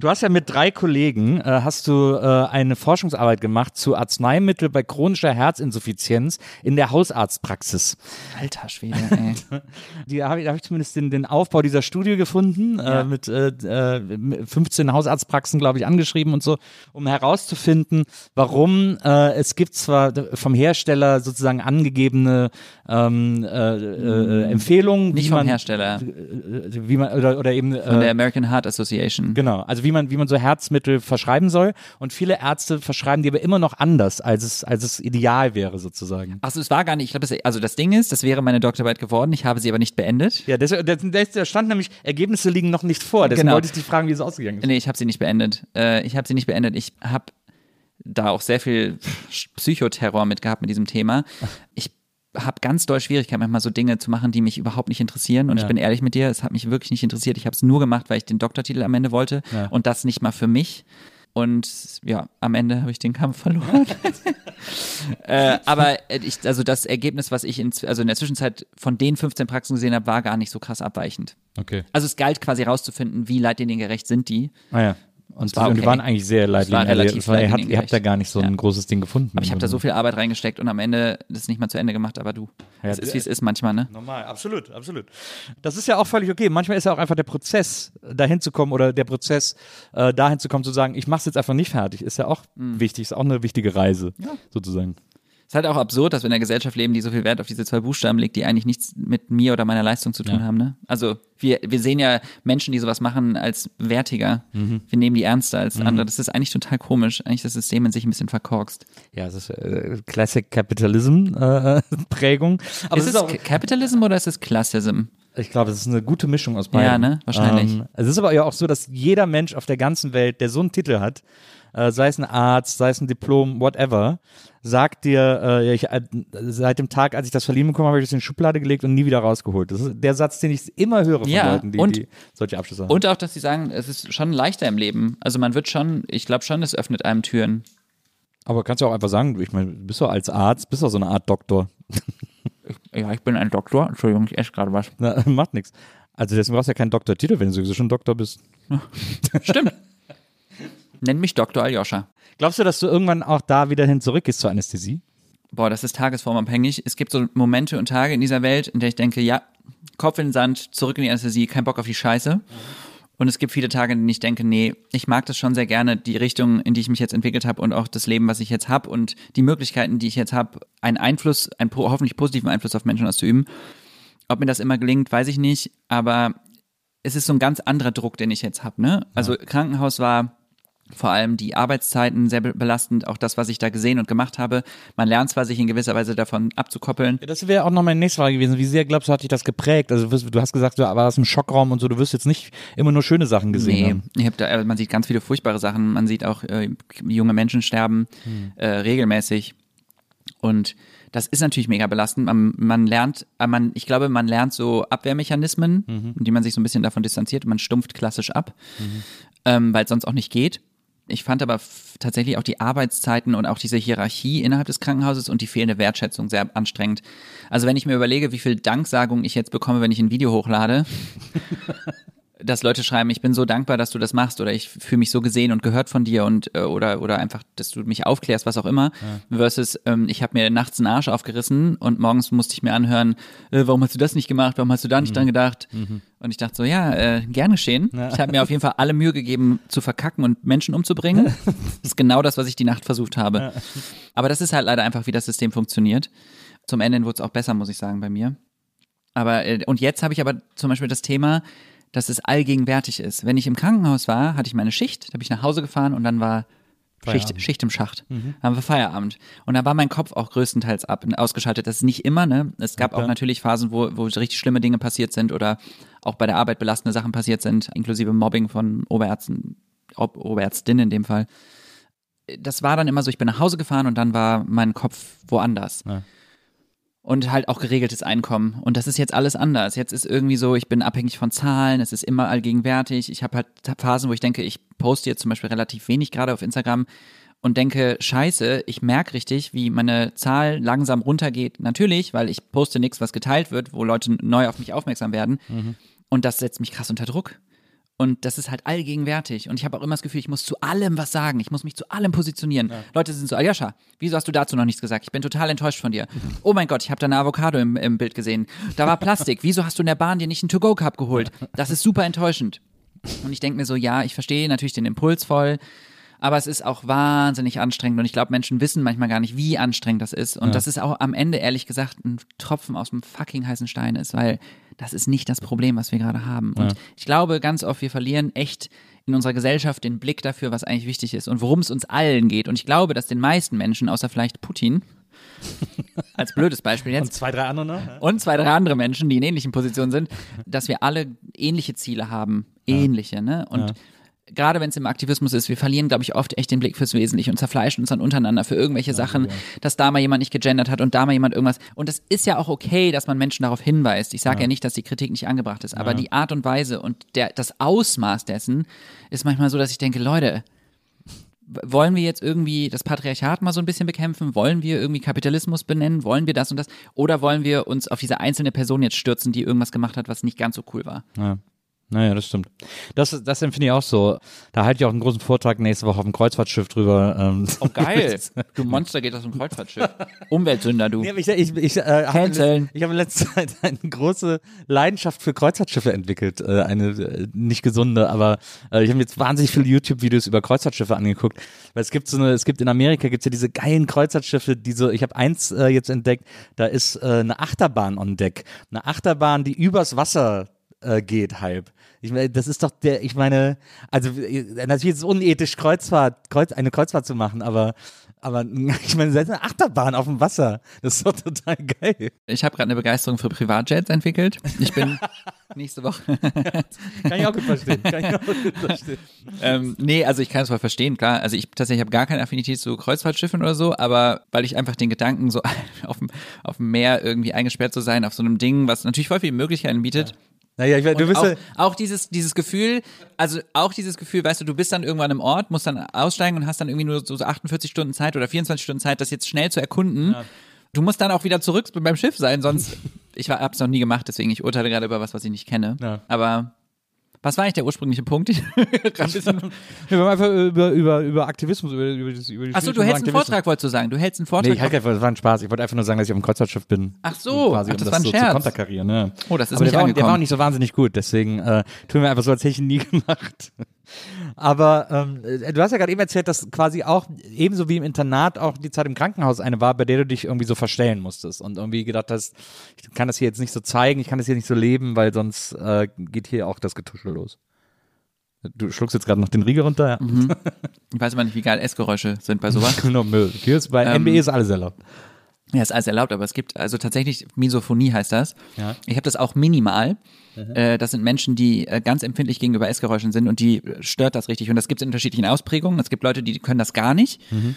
C: Du hast ja mit drei Kollegen, äh, hast du äh, eine Forschungsarbeit gemacht zu Arzneimittel bei chronischer Herzinsuffizienz in der Hausarztpraxis.
B: Alter Schwede, ey.
C: Die habe ich, da hab ich zumindest den, den Aufbau dieser Studie gefunden,
B: Ja.
C: äh, mit äh, äh, 15 Hausarztpraxen, glaube ich, angeschrieben und so, um herauszufinden, warum äh, es gibt zwar vom Hersteller sozusagen angegebene ähm, äh, äh, Empfehlungen,
B: Nicht
C: wie man,
B: Hersteller,
C: äh, wie man oder, oder eben
B: von der
C: äh,
B: American Heart Association.
C: Genau, also wie man, wie man so Herzmittel verschreiben soll. Und viele Ärzte verschreiben die aber immer noch anders, als es, als es ideal wäre, sozusagen.
B: Achso, es war gar nicht, ich glaube, das- also das Ding ist, das wäre meine Doktorarbeit geworden, ich habe sie aber nicht beendet.
C: Ja, das, das, das, da stand nämlich, Ergebnisse liegen noch nicht vor. Deswegen
B: Genau.
C: wollte ich dich fragen, wie es ausgegangen ist.
B: Nee, ich habe sie nicht beendet. Äh, ich habe sie nicht beendet. Ich habe da auch sehr viel Psychoterror mit gehabt mit diesem Thema. Ich habe ganz doll Schwierigkeiten, manchmal so Dinge zu machen, die mich überhaupt nicht interessieren. Und
C: Ja.
B: ich bin ehrlich mit dir, es hat mich wirklich nicht interessiert. Ich habe es nur gemacht, weil ich den Doktortitel am Ende wollte
C: Ja.
B: und das nicht mal für mich. Und ja, am Ende habe ich den Kampf verloren. äh, aber äh, ich, also das Ergebnis, was ich in, also in der Zwischenzeit von den 15 Praxen gesehen habe, war gar nicht so krass abweichend.
C: Okay.
B: Also es galt quasi rauszufinden, wie leitliniengerecht sind die.
C: Ah ja. Und,
B: war
C: und die
B: okay.
C: waren eigentlich sehr leidlich.
B: relativ
C: ihr, habt, ihr habt da gar nicht so ein
B: Ja.
C: großes Ding gefunden.
B: Aber ich habe da so viel Arbeit reingesteckt und am Ende das nicht mal zu Ende gemacht, aber du.
C: Ja,
B: es ist, wie es ist manchmal, ne?
C: Normal, absolut, absolut. Das ist ja auch völlig okay. Manchmal ist ja auch einfach der Prozess, dahin zu kommen oder der Prozess, äh, dahin zu kommen, zu sagen, ich mache es jetzt einfach nicht fertig, ist ja auch
B: Mhm.
C: wichtig, ist auch eine wichtige Reise, sozusagen.
B: Ist halt auch absurd, dass wir in einer Gesellschaft leben, die so viel Wert auf diese zwei Buchstaben legt, die eigentlich nichts mit mir oder meiner Leistung zu tun
C: Ja.
B: haben. Ne? Also wir, wir sehen ja Menschen, die sowas machen, als wertiger.
C: Mhm.
B: Wir nehmen die ernster als andere. Das ist eigentlich total komisch. Eigentlich das System in sich ein bisschen verkorkst.
C: Ja, es ist äh, Classic Capitalism äh, Prägung. Aber
B: ist
C: es ist auch,
B: Ca- Capitalism oder ist es Classism?
C: ich glaube, es ist eine gute Mischung aus beiden.
B: Ja, ne? Wahrscheinlich.
C: Ähm, es ist aber ja auch so, dass jeder Mensch auf der ganzen Welt, der so einen Titel hat, äh, sei es ein Arzt, sei es ein Diplom, whatever, sagt dir, äh, ja, ich, äh, seit dem Tag, als ich das verliehen bekommen habe, habe ich das in die Schublade gelegt und nie wieder rausgeholt. Das ist der Satz, den ich immer höre von
B: Ja,
C: Leuten, die,
B: und-
C: die solche Abschlüsse haben.
B: Und auch, dass sie sagen, es ist schon leichter im Leben. Also man wird schon, ich glaube schon, es öffnet einem Türen.
C: aber kannst du auch einfach sagen, du, ich meine, du bist doch als Arzt, bist doch so eine Art Doktor.
B: Ja, ich bin ein Doktor. Entschuldigung, ich esse gerade was.
C: Na, macht nichts. Also deswegen brauchst du ja keinen Doktortitel, wenn du sowieso schon Doktor bist.
B: Stimmt. Nenn mich Dr. Aljoscha.
C: Glaubst du, dass du irgendwann auch da wieder hin zurückgehst zur Anästhesie?
B: Boah, das ist tagesformabhängig. Es gibt so Momente und Tage in dieser Welt, in der ich denke, ja, Kopf in den Sand, zurück in die Anästhesie, kein Bock auf die Scheiße. Und es gibt viele Tage, in denen ich denke, nee, ich mag das schon sehr gerne, die Richtung, in die ich mich jetzt entwickelt habe und auch das Leben, was ich jetzt habe und die Möglichkeiten, die ich jetzt habe, einen Einfluss, einen hoffentlich positiven Einfluss auf Menschen auszuüben. Ob mir das immer gelingt, weiß ich nicht, aber es ist so ein ganz anderer Druck, den ich jetzt habe. Ne? Also Krankenhaus war vor allem die Arbeitszeiten sehr be- belastend, auch das, was ich da gesehen und gemacht habe. Man lernt zwar, sich in gewisser Weise davon abzukoppeln.
C: Ja, das wäre auch noch meine nächste Frage gewesen. Wie sehr glaubst du, hat dich das geprägt? Also du hast gesagt, du warst im Schockraum und so, du wirst jetzt nicht immer nur schöne Sachen gesehen
B: Nee,
C: haben.
B: ich hab da, äh, man sieht ganz viele furchtbare Sachen. Man sieht auch äh, junge Menschen sterben äh, regelmäßig. Und das ist natürlich mega belastend. Man, man lernt, äh, man, ich glaube, man lernt so Abwehrmechanismen, die man sich so ein bisschen davon distanziert. Man stumpft klassisch ab, ähm, weil es sonst auch nicht geht. Ich fand aber tatsächlich auch die Arbeitszeiten und auch diese Hierarchie innerhalb des Krankenhauses und die fehlende Wertschätzung sehr anstrengend. Also wenn ich mir überlege, wie viel Danksagung ich jetzt bekomme, wenn ich ein Video hochlade, dass Leute schreiben, ich bin so dankbar, dass du das machst oder ich fühle mich so gesehen und gehört von dir und äh, oder oder einfach, dass du mich aufklärst, was auch immer, versus ähm, ich habe mir nachts einen Arsch aufgerissen und morgens musste ich mir anhören, äh, warum hast du das nicht gemacht, warum hast du da nicht dran gedacht? Und ich dachte so, ja, äh, gern geschehen. Ich habe mir auf jeden Fall alle Mühe gegeben, zu verkacken und Menschen umzubringen. das ist genau das, was ich die Nacht versucht habe. Aber das ist halt leider einfach, wie das System funktioniert. Zum Ende wurde es auch besser, muss ich sagen, bei mir. Aber äh, und jetzt habe ich aber zum Beispiel das Thema, dass es allgegenwärtig ist. Wenn ich im Krankenhaus war, hatte ich meine Schicht, da bin ich nach Hause gefahren und dann war Schicht, Schicht im Schacht. Dann haben wir Feierabend. Und da war mein Kopf auch größtenteils ab, ausgeschaltet. Das ist nicht immer, ne? Es gab auch natürlich Phasen, wo, wo richtig schlimme Dinge passiert sind oder auch bei der Arbeit belastende Sachen passiert sind, inklusive Mobbing von Oberärzten, Ob Oberärztinnen in dem Fall. Das war dann immer so, ich bin nach Hause gefahren und dann war mein Kopf woanders und halt auch geregeltes Einkommen. Und das ist jetzt alles anders. Jetzt ist irgendwie so, ich bin abhängig von Zahlen, es ist immer allgegenwärtig. Ich habe halt Phasen, wo ich denke, ich poste jetzt zum Beispiel relativ wenig gerade auf Instagram und denke, scheiße, ich merke richtig, wie meine Zahl langsam runtergeht. Natürlich, weil ich poste nichts, was geteilt wird, wo Leute neu auf mich aufmerksam werden. Und das setzt mich krass unter Druck. Und das ist halt allgegenwärtig. Und ich habe auch immer das Gefühl, ich muss zu allem was sagen. Ich muss mich zu allem positionieren. Leute sind so, Aljoscha, wieso hast du dazu noch nichts gesagt? Ich bin total enttäuscht von dir. Oh mein Gott, ich habe da eine Avocado im, im Bild gesehen. Da war Plastik. Wieso hast du in der Bahn dir nicht einen To-Go-Cup geholt? Das ist super enttäuschend. Und ich denke mir so, ja, ich verstehe natürlich den Impuls voll. Aber es ist auch wahnsinnig anstrengend und ich glaube, Menschen wissen manchmal gar nicht, wie anstrengend das ist. Und das ist auch am Ende, ehrlich gesagt, ein Tropfen aus dem fucking heißen Stein ist, weil das ist nicht das Problem, was wir gerade haben. Und ich glaube ganz oft, wir verlieren echt in unserer Gesellschaft den Blick dafür, was eigentlich wichtig ist und worum es uns allen geht. Und ich glaube, dass den meisten Menschen, außer vielleicht Putin, als blödes Beispiel jetzt,
C: Und zwei, drei andere noch?
B: und zwei, drei andere Menschen, die in ähnlichen Positionen sind, dass wir alle ähnliche Ziele haben. Ähnliche, ne? Und gerade wenn es im Aktivismus ist, wir verlieren, glaube ich, oft echt den Blick fürs Wesentliche und zerfleischen uns dann untereinander für irgendwelche Sachen, dass da mal jemand nicht gegendert hat und da mal jemand irgendwas. Und das ist ja auch okay, dass man Menschen darauf hinweist. Ich sage ja. nicht, dass die Kritik nicht angebracht ist, aber die Art und Weise und der, das Ausmaß dessen ist manchmal so, dass ich denke, Leute, wollen wir jetzt irgendwie das Patriarchat mal so ein bisschen bekämpfen? Wollen wir irgendwie Kapitalismus benennen? Wollen wir das und das? Oder wollen wir uns auf diese einzelne Person jetzt stürzen, die irgendwas gemacht hat, was nicht ganz so cool war?
C: Ja. Naja, das stimmt. Das, das empfinde ich auch so. Da halte ich auch einen großen Vortrag nächste Woche auf dem Kreuzfahrtschiff drüber. Ähm.
B: Oh, geil. du Monster geht aus dem Kreuzfahrtschiff. Umweltsünder, du.
C: Nee, ich ich, ich, äh, habe ich habe in letzter Zeit eine große Leidenschaft für Kreuzfahrtschiffe entwickelt. Äh, eine äh, nicht gesunde, aber äh, ich habe mir jetzt wahnsinnig viele YouTube-Videos über Kreuzfahrtschiffe angeguckt. Weil es gibt so eine, es gibt in Amerika gibt's ja diese geilen Kreuzfahrtschiffe, die so, ich habe eins äh, jetzt entdeckt, da ist äh, eine Achterbahn on Deck. Eine Achterbahn, die übers Wasser äh, geht halb. Ich meine, das ist doch der, ich meine, also äh, natürlich ist es unethisch, Kreuzfahrt, Kreuz, eine Kreuzfahrt zu machen, aber, aber ich meine, selbst eine Achterbahn auf dem Wasser, das ist doch total geil.
B: Ich habe gerade eine Begeisterung für Privatjets entwickelt. Ich bin nächste Woche.
C: Kann ich auch gut verstehen. Kann ich auch gut verstehen.
B: ähm, nee, also ich kann es voll verstehen, klar. Also ich tatsächlich habe gar keine Affinität zu Kreuzfahrtschiffen oder so, aber weil ich einfach den Gedanken, so auf dem, auf dem Meer irgendwie eingesperrt zu sein, auf so einem Ding, was natürlich voll viele Möglichkeiten bietet.
C: Naja, ich, du bist
B: auch,
C: ja,
B: auch dieses, dieses Gefühl, also auch dieses Gefühl, weißt du, du bist dann irgendwann im Ort, musst dann aussteigen und hast dann irgendwie nur so so 48 Stunden Zeit oder 24 Stunden Zeit, das jetzt schnell zu erkunden. Du musst dann auch wieder zurück beim Schiff sein, sonst, ich war- hab's noch nie gemacht, deswegen ich urteile gerade über was, was ich nicht kenne.
C: Ja.
B: Aber was war eigentlich der ursprüngliche Punkt?
C: wir haben einfach über, über, über Aktivismus, über, über, das- über die
B: Achso, du hältst einen. Vortrag, wolltest du sagen. Du hältst einen
C: Nee,
B: Vortrag.
C: ich halt einfach, das war ein Spaß. Ich wollte einfach nur sagen, dass ich auf dem Kreuzfahrtschiff bin.
B: Ach so,
C: quasi,
B: ach,
C: um
B: das
C: das,
B: war ein
C: so
B: Scherz.
C: zu konterkarieren.
B: Oh, das ist
C: Aber
B: nicht
C: der war, der war auch nicht so wahnsinnig gut, deswegen äh, tun wir einfach so, als hätte ich ihn nie gemacht. Aber ähm, äh, du hast ja gerade eben erzählt, dass quasi auch ebenso wie im Internat auch die Zeit im Krankenhaus eine war, bei der du dich irgendwie so verstellen musstest und irgendwie gedacht hast, ich kann das hier jetzt nicht so zeigen, ich kann das hier nicht so leben, weil sonst äh, geht hier auch das Getuschel los. Du schluckst jetzt gerade noch den Riegel runter, ja.
B: Mhm. Ich weiß aber nicht, wie geil Essgeräusche sind bei sowas.
C: Genau, Müll. Bei
B: Ähm,
C: MBE ist alles erlaubt.
B: Ja, ist alles erlaubt, aber es gibt also tatsächlich Misophonie heißt das.
C: Ja.
B: Ich habe das auch minimal. Äh, das sind Menschen, die äh, ganz empfindlich gegenüber Essgeräuschen sind und die stört das richtig. Und das gibt es in unterschiedlichen Ausprägungen. Es gibt Leute, die können das gar nicht.
C: Mhm.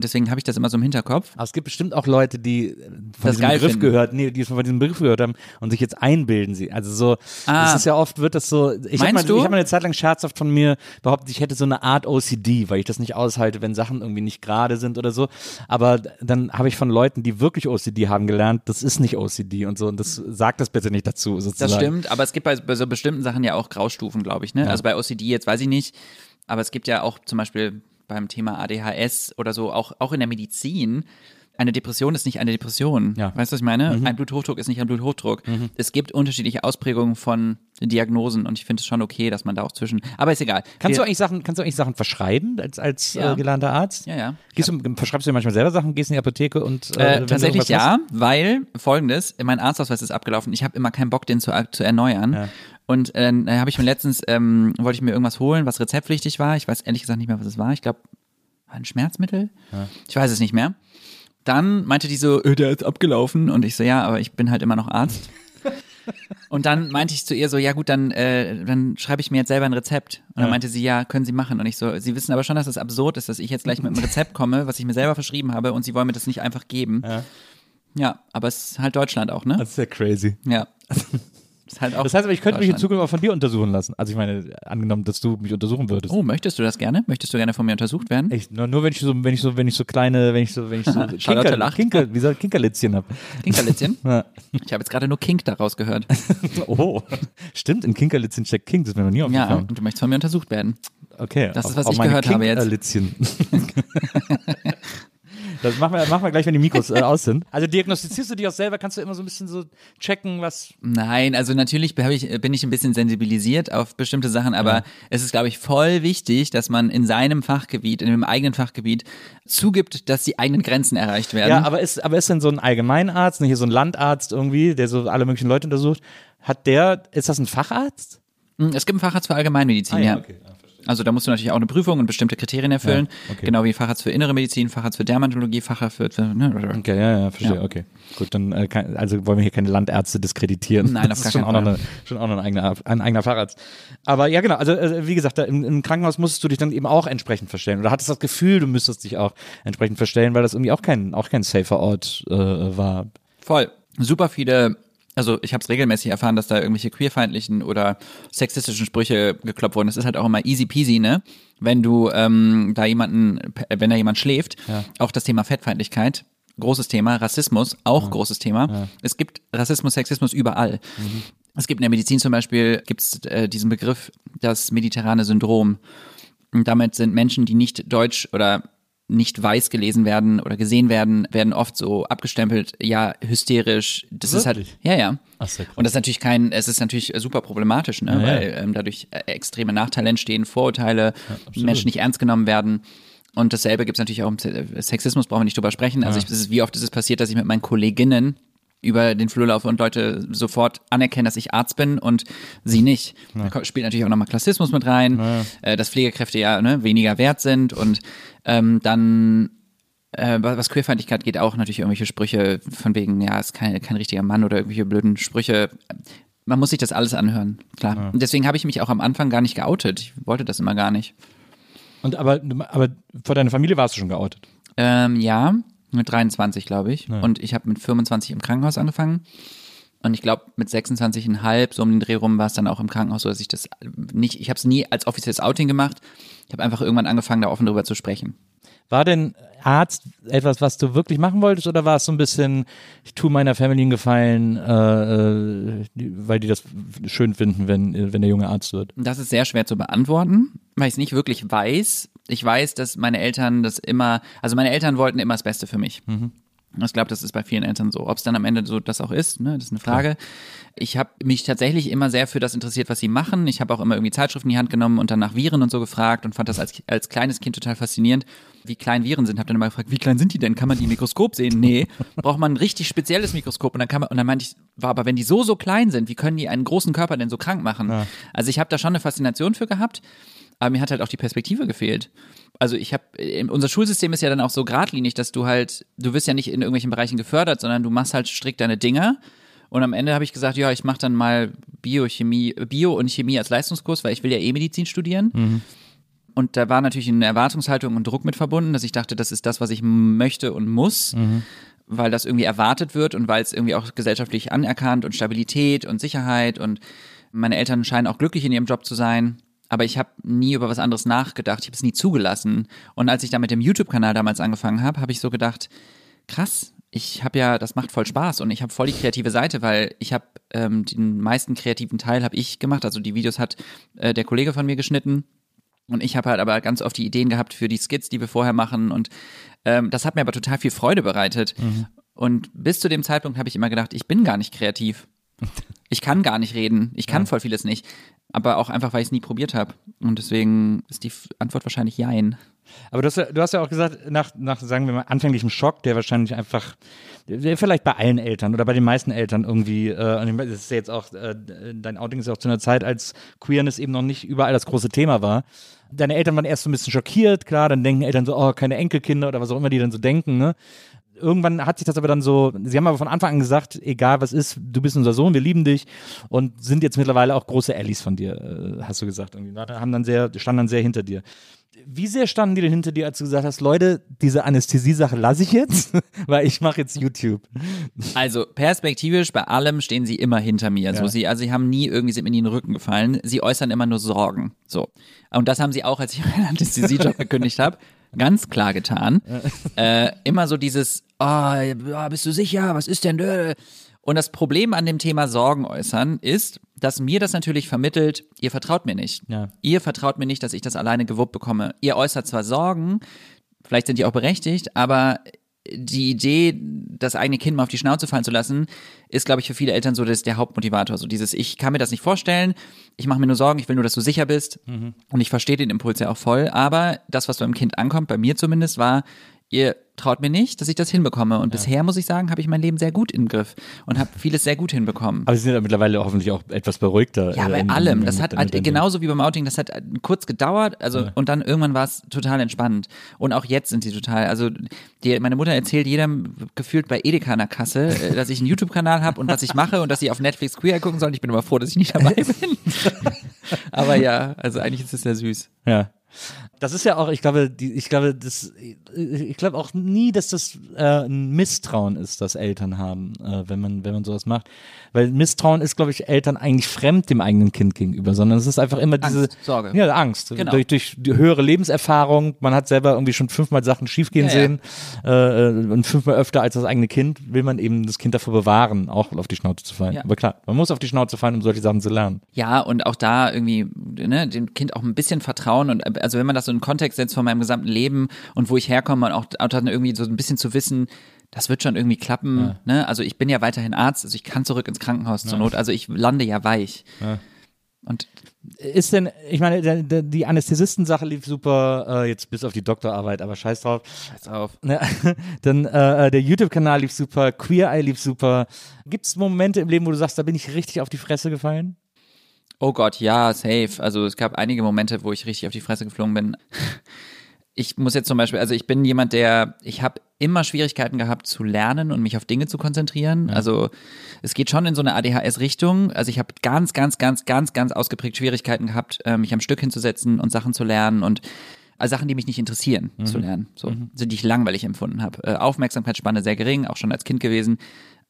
B: Deswegen habe ich das immer so im Hinterkopf.
C: Aber es gibt bestimmt auch Leute, die äh, von
B: Das
C: diesem Begriff
B: finden.
C: gehört, nee, die von diesem Begriff gehört haben und sich jetzt einbilden sie. Also so,
B: Ah.
C: das ist ja oft, wird das so, ich habe mal, ich hab mal eine Zeit lang scherzhaft von mir behauptet, ich hätte so eine Art OCD, weil ich das nicht aushalte, wenn Sachen irgendwie nicht gerade sind oder so. Aber dann habe ich von Leuten, die wirklich OCD haben, gelernt, das ist nicht OCD und so und das sagt das bitte nicht dazu sozusagen.
B: Das stimmt, aber es gibt bei, bei so bestimmten Sachen ja auch Graustufen, glaube ich. Ne? Also bei OCD jetzt weiß ich nicht, aber es gibt ja auch zum Beispiel beim Thema ADHS oder so, auch, auch in der Medizin, eine Depression ist nicht eine Depression.
C: Ja.
B: Weißt du, was ich meine?
C: Mhm.
B: Ein Bluthochdruck ist nicht ein Bluthochdruck. Es gibt unterschiedliche Ausprägungen von Diagnosen und ich finde es schon okay, dass man da auch zwischen. Aber ist egal.
C: Kannst du eigentlich Sachen, kannst du eigentlich Sachen verschreiben als, als
B: Ja.
C: äh, gelernter Arzt?
B: Ja, ja.
C: Gehst du, verschreibst du dir manchmal selber Sachen, gehst in die Apotheke und äh,
B: Äh, tatsächlich ja, weil folgendes, mein Arztausweis ist abgelaufen, ich habe immer keinen Bock, den zu, zu erneuern.
C: Ja.
B: Und äh, dann habe ich mir letztens, ähm, wollte ich mir irgendwas holen, was rezeptpflichtig war. Ich weiß ehrlich gesagt nicht mehr, was es war. Ich glaube, ein Schmerzmittel? Ich weiß es nicht mehr. Dann meinte die so, äh, der ist abgelaufen. Und ich so, ja, aber ich bin halt immer noch Arzt. Und dann meinte ich zu ihr so, ja gut, dann, äh, dann schreibe ich mir jetzt selber ein Rezept. Und dann
C: Ja.
B: meinte sie, ja, können Sie machen. Und ich so, Sie wissen aber schon, dass es absurd ist, dass ich jetzt gleich mit einem Rezept komme, was ich mir selber verschrieben habe und Sie wollen mir das nicht einfach geben.
C: Ja.
B: Ja, aber es ist halt Deutschland auch, ne?
C: Das ist ja crazy.
B: Ja. Ist halt auch
C: Das heißt aber, ich könnte mich in. Zukunft auch von dir untersuchen lassen. Also ich meine, angenommen, dass du mich untersuchen würdest.
B: Oh, möchtest du das gerne? Möchtest du gerne von mir untersucht werden?
C: Echt, nur, nur wenn ich so, wenn ich so, wenn ich so kleine, wenn ich so, wenn ich so
B: lacht.
C: Kinker, wie soll Kinkerlitzchen hab.
B: Kinkerlitzchen?
C: Ja.
B: Ich habe jetzt gerade nur Kink daraus gehört.
C: Oh, stimmt, in Kinkerlitzchen steckt King, das ist mir noch nie
B: Ja,
C: aufgefallen.
B: und du möchtest von mir untersucht werden.
C: Okay.
B: Das ist, was ich gehört habe jetzt.
C: Kinkerlitzchen. Das machen wir, machen wir gleich, wenn die Mikros äh, aus sind. Also diagnostizierst du dich auch selber, kannst du immer so ein bisschen so checken, was.
B: Nein, also natürlich ich, bin ich ein bisschen sensibilisiert auf bestimmte Sachen, aber es ist, glaube ich, voll wichtig, dass man in seinem Fachgebiet, in dem eigenen Fachgebiet zugibt, dass die eigenen Grenzen erreicht werden.
C: Ja, aber ist, aber ist denn so ein Allgemeinarzt, ne, hier so ein Landarzt irgendwie, der so alle möglichen Leute untersucht, hat der, ist das ein Facharzt?
B: Hm, Es gibt einen Facharzt für Allgemeinmedizin,
C: Ah, ja,
B: ja.
C: okay.
B: Also da musst du natürlich auch eine Prüfung und bestimmte Kriterien erfüllen.
C: Ja, okay.
B: Genau wie Facharzt für innere Medizin, Facharzt für Dermatologie, Facharzt für... ne,
C: Okay, ja, ja, verstehe,
B: Ja.
C: okay. Gut, dann äh, also wollen wir hier keine Landärzte diskreditieren.
B: Nein,
C: das
B: auf
C: ist
B: gar
C: schon auch, noch eine, schon auch noch ein eigener, ein eigener Facharzt. Aber ja, genau, also äh, wie gesagt, da im, im Krankenhaus musstest du dich dann eben auch entsprechend verstellen. Oder hattest das Gefühl, du müsstest dich auch entsprechend verstellen, weil das irgendwie auch kein, auch kein safer Ort äh, war.
B: Voll. Super viele, also ich habe es regelmäßig erfahren, dass da irgendwelche queerfeindlichen oder sexistischen Sprüche geklopft wurden. Das ist halt auch immer easy peasy, ne? Wenn du ähm, da jemanden, wenn da jemand schläft,
C: Ja.
B: auch das Thema Fettfeindlichkeit, großes Thema, Rassismus, auch großes Thema. Es gibt Rassismus, Sexismus überall. Es gibt in der Medizin zum Beispiel, gibt es äh, diesen Begriff, das mediterrane Syndrom. Und damit sind Menschen, die nicht deutsch oder nicht weiß gelesen werden oder gesehen werden, werden oft so abgestempelt, ja, hysterisch. Das ist halt,
C: Wirklich?
B: ja, ja.
C: Ach, sehr krass.
B: Und das ist natürlich kein, es ist natürlich super problematisch, ne?
C: Ja, ja.
B: weil ähm, dadurch äh, extreme Nachteile entstehen, Vorurteile, Menschen nicht ernst genommen werden. Und dasselbe gibt es natürlich auch im Se- Sexismus, brauchen wir nicht drüber sprechen. Also ich, wie oft ist es passiert, dass ich mit meinen Kolleginnen über den Flur laufe und Leute sofort anerkennen, dass ich Arzt bin und sie nicht. Da kommt- spielt natürlich auch nochmal Klassismus mit rein, äh, dass Pflegekräfte ja ne, weniger wert sind und ähm, dann äh, was Queerfeindlichkeit geht auch natürlich irgendwelche Sprüche von wegen, ja, ist kein, kein richtiger Mann oder irgendwelche blöden Sprüche. Man muss sich das alles anhören, klar. Und deswegen habe ich mich auch am Anfang gar nicht geoutet. Ich wollte das immer gar nicht.
C: Und aber, aber vor deiner Familie warst du schon geoutet.
B: Ähm, ja, mit 23, glaube ich. Und ich habe mit 25 im Krankenhaus angefangen. Und ich glaube, mit 26,5, so um den Dreh rum, war es dann auch im Krankenhaus so, dass ich das nicht, ich habe es nie als offizielles Outing gemacht. Ich habe einfach irgendwann angefangen, da offen drüber zu sprechen.
C: War denn Arzt etwas, was du wirklich machen wolltest oder war es so ein bisschen, ich tue meiner Familie einen Gefallen, äh, äh, weil die das schön finden, wenn, wenn der Junge Arzt wird?
B: Das ist sehr schwer zu beantworten, weil ich es nicht wirklich weiß. Ich weiß, dass meine Eltern das immer, also meine Eltern wollten immer das Beste für mich. Ich glaube, das ist bei vielen Eltern so. Ob es dann am Ende so das auch ist, ne, das ist eine Frage. Ich habe mich tatsächlich immer sehr für das interessiert, was sie machen. Ich habe auch immer irgendwie Zeitschriften in die Hand genommen und dann nach Viren und so gefragt und fand das als, als kleines Kind total faszinierend, wie klein Viren sind. Habe dann immer gefragt, wie klein sind die denn? Kann man die im Mikroskop sehen? Nee, braucht man ein richtig spezielles Mikroskop und dann kann man und dann meinte ich, war aber wenn die so so klein sind, wie können die einen großen Körper denn so krank machen? Also ich habe da schon eine Faszination für gehabt. Aber mir hat halt auch die Perspektive gefehlt. Also ich habe, unser Schulsystem ist ja dann auch so geradlinig, dass du halt, du wirst ja nicht in irgendwelchen Bereichen gefördert, sondern du machst halt strikt deine Dinge. Und am Ende habe ich gesagt, ja, ich mache dann mal Biochemie, Bio und Chemie als Leistungskurs, weil ich will ja eh Medizin studieren. Und da war natürlich eine Erwartungshaltung und Druck mit verbunden, dass ich dachte, das ist das, was ich möchte und muss, weil das irgendwie erwartet wird und weil es irgendwie auch gesellschaftlich anerkannt und Stabilität und Sicherheit und meine Eltern scheinen auch glücklich in ihrem Job zu sein. Aber ich habe nie über was anderes nachgedacht. Ich habe es nie zugelassen. Und als ich da mit dem YouTube-Kanal damals angefangen habe, habe ich so gedacht, krass, ich habe ja, das macht voll Spaß und ich habe voll die kreative Seite, weil ich habe ähm, den meisten kreativen Teil habe ich gemacht. Also die Videos hat äh, der Kollege von mir geschnitten. Und ich habe halt aber ganz oft die Ideen gehabt für die Skits, die wir vorher machen. Und ähm, das hat mir aber total viel Freude bereitet. Und bis zu dem Zeitpunkt habe ich immer gedacht, ich bin gar nicht kreativ. Ich kann gar nicht reden. Ich kann voll vieles nicht. Aber auch einfach, weil ich es nie probiert habe. Und deswegen ist die Antwort wahrscheinlich Jein.
C: Aber du hast, ja, du hast ja auch gesagt, nach, nach, sagen wir mal, anfänglichem Schock, der wahrscheinlich einfach, der vielleicht bei allen Eltern oder bei den meisten Eltern irgendwie, äh, das ist ja jetzt auch, äh, dein Outing ist ja auch zu einer Zeit, als Queerness eben noch nicht überall das große Thema war. Deine Eltern waren erst so ein bisschen schockiert, klar, dann denken Eltern so, oh, keine Enkelkinder oder was auch immer die dann so denken, ne? Irgendwann hat sich das aber dann so, sie haben aber von Anfang an gesagt, egal was ist, du bist unser Sohn, wir lieben dich und sind jetzt mittlerweile auch große Allies von dir, äh, hast du gesagt. Irgendwie. Haben dann sehr, standen dann sehr hinter dir. Wie sehr standen die denn hinter dir, als du gesagt hast, Leute, diese Anästhesie-Sache lasse ich jetzt, weil ich mache jetzt YouTube.
B: Also perspektivisch bei allem stehen sie immer hinter mir. So
C: Ja.
B: sie, also sie haben nie irgendwie sind mir in den Rücken gefallen. Sie äußern immer nur Sorgen. So und das haben sie auch, als ich meinen Anästhesiejob gekündigt habe, ganz klar getan. Äh, immer so dieses, oh, bist du sicher? Was ist denn? Und das Problem an dem Thema Sorgen äußern ist, dass mir das natürlich vermittelt, ihr vertraut mir nicht.
C: Ja.
B: Ihr vertraut mir nicht, dass ich das alleine gewuppt bekomme. Ihr äußert zwar Sorgen, vielleicht sind die auch berechtigt, aber die Idee, das eigene Kind mal auf die Schnauze fallen zu lassen, ist, glaube ich, für viele Eltern so das, der Hauptmotivator. So dieses, ich kann mir das nicht vorstellen, ich mache mir nur Sorgen, ich will nur, dass du sicher bist. Und ich verstehe den Impuls ja auch voll. Aber das, was beim Kind ankommt, bei mir zumindest, war, ihr traut mir nicht, dass ich das hinbekomme. Und bisher, muss ich sagen, habe ich mein Leben sehr gut im Griff und habe vieles sehr gut hinbekommen.
C: Aber sie sind ja mittlerweile hoffentlich auch etwas beruhigter.
B: Ja,
C: äh,
B: bei
C: in-
B: allem.
C: in-
B: Das
C: mit-
B: hat
C: mit-
B: genauso wie beim Outing, das hat äh, kurz gedauert, also und dann irgendwann war es total entspannt. Und auch jetzt sind sie total, also die, meine Mutter erzählt jedem gefühlt bei Edeka an der Kasse, äh, dass ich einen YouTube-Kanal habe und was ich mache und dass sie auf Netflix Queer gucken sollen. Ich bin immer froh, dass ich nicht dabei bin. Aber ja, also eigentlich ist es sehr süß.
C: Ja. Das ist ja auch, ich glaube, die, ich glaube, das, ich glaube auch nie, dass das äh, ein Misstrauen ist, das Eltern haben, äh, wenn man, wenn man sowas macht. Weil Misstrauen ist, glaube ich, Eltern eigentlich fremd dem eigenen Kind gegenüber, sondern es ist einfach immer diese
B: Angst, Sorge.
C: Ja, Angst.
B: Genau.
C: Durch, durch die höhere Lebenserfahrung, man hat selber irgendwie schon fünfmal Sachen schiefgehen
B: Ja, ja.
C: sehen äh, äh, und fünfmal öfter als das eigene Kind, will man eben das Kind davor bewahren, auch auf die Schnauze zu fallen.
B: Ja.
C: Aber klar, man muss auf die Schnauze fallen, um solche Sachen zu lernen.
B: Ja, und auch da irgendwie, ne, dem Kind auch ein bisschen vertrauen und also wenn man das so in den Kontext setzt von meinem gesamten Leben und wo ich herkomme und auch, auch dann irgendwie so ein bisschen zu wissen, das wird schon irgendwie klappen, ne? Also ich bin ja weiterhin Arzt, also ich kann zurück ins Krankenhaus zur Not, also ich lande ja weich. Und
C: Ist denn, ich meine, die Anästhesistensache lief super, äh, jetzt bis auf die Doktorarbeit, aber scheiß drauf.
B: pass auf.
C: Ne? Dann äh, der YouTube-Kanal lief super, Queer Eye lief super. Gibt es Momente im Leben, wo du sagst, da bin ich richtig auf die Fresse gefallen?
B: Oh Gott, ja, safe. Also es gab einige Momente, wo ich richtig auf die Fresse geflogen bin. Ich muss jetzt zum Beispiel, also ich bin jemand, der, ich habe immer Schwierigkeiten gehabt zu lernen und mich auf Dinge zu konzentrieren. Also es geht schon in so eine ADHS-Richtung. Also ich habe ganz, ganz, ganz, ganz, ganz ausgeprägt Schwierigkeiten gehabt, äh, mich am Stück hinzusetzen und Sachen zu lernen und also Sachen, die mich nicht interessieren, zu lernen, so, so die ich langweilig empfunden habe. Äh, Aufmerksamkeitsspanne sehr gering, auch schon als Kind gewesen.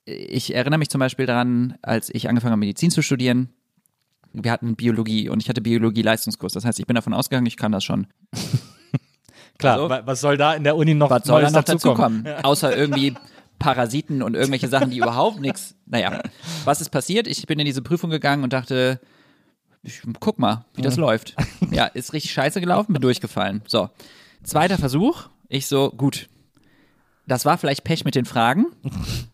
B: Ich erinnere mich zum Beispiel daran, als ich angefangen habe, Medizin zu studieren, wir hatten Biologie und ich hatte Biologie-Leistungskurs. Das heißt, ich bin davon ausgegangen, ich kann das schon.
C: Klar,
B: Also-
C: wa- was soll da in der Uni noch
B: Was soll da noch
C: dazukommen?
B: dazukommen? Außer irgendwie Parasiten und irgendwelche Sachen, die überhaupt nichts. Naja, was ist passiert? Ich bin in diese Prüfung gegangen und dachte, ich, guck mal, wie das läuft. Ja, ist richtig scheiße gelaufen, bin durchgefallen. So, zweiter Versuch. Ich so, gut. Das war vielleicht Pech mit den Fragen.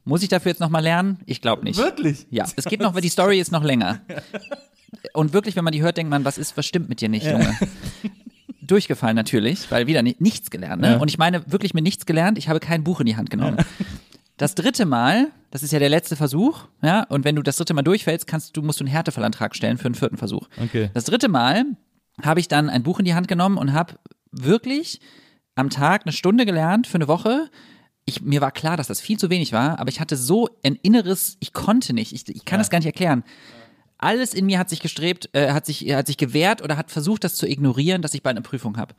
B: Muss ich dafür jetzt nochmal lernen? Ich glaube nicht.
C: Wirklich?
B: Ja, es geht noch, weil die Story ist noch länger. Und wirklich, wenn man die hört, denkt man, was ist, was stimmt mit dir nicht, Junge? Durchgefallen natürlich, weil wieder ni nichts gelernt. Ne?
C: Ja.
B: Und ich meine wirklich mit nichts gelernt. Ich habe kein Buch in die Hand genommen. Das dritte Mal, das ist ja der letzte Versuch, ja, und wenn du das dritte Mal durchfällst, kannst du, musst du einen Härtefallantrag stellen für einen vierten Versuch.
C: Okay.
B: Das dritte Mal habe ich dann ein Buch in die Hand genommen und habe wirklich am Tag eine Stunde gelernt für eine Woche. Ich, mir war klar, dass das viel zu wenig war, aber ich hatte so ein inneres, ich konnte nicht, ich, ich kann das gar nicht erklären. Alles in mir hat sich gestrebt, äh, hat sich, hat sich gewehrt oder hat versucht, das zu ignorieren, dass ich bald eine Prüfung habe.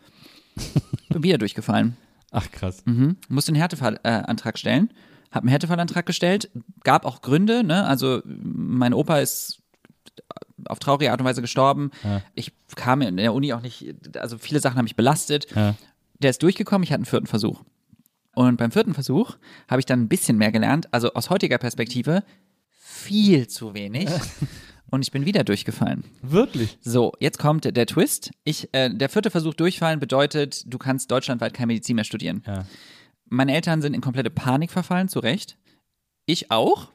B: Bin wieder durchgefallen.
C: Ach krass.
B: Mhm. Musste einen Härtefallantrag äh, stellen. Hab einen Härtefallantrag gestellt. Gab auch Gründe, ne? Also mein Opa ist auf traurige Art und Weise gestorben. Ich kam in der Uni auch nicht, also viele Sachen haben mich belastet.
C: Ja.
B: Der ist durchgekommen, ich hatte einen vierten Versuch. Und beim vierten Versuch habe ich dann ein bisschen mehr gelernt. Also aus heutiger Perspektive viel zu wenig. Und ich bin wieder durchgefallen.
C: Wirklich?
B: So, jetzt kommt der Twist. Ich, äh, der vierte Versuch durchfallen bedeutet, du kannst deutschlandweit keine Medizin mehr studieren.
C: Ja.
B: Meine Eltern sind in komplette Panik verfallen, zu Recht. Ich auch.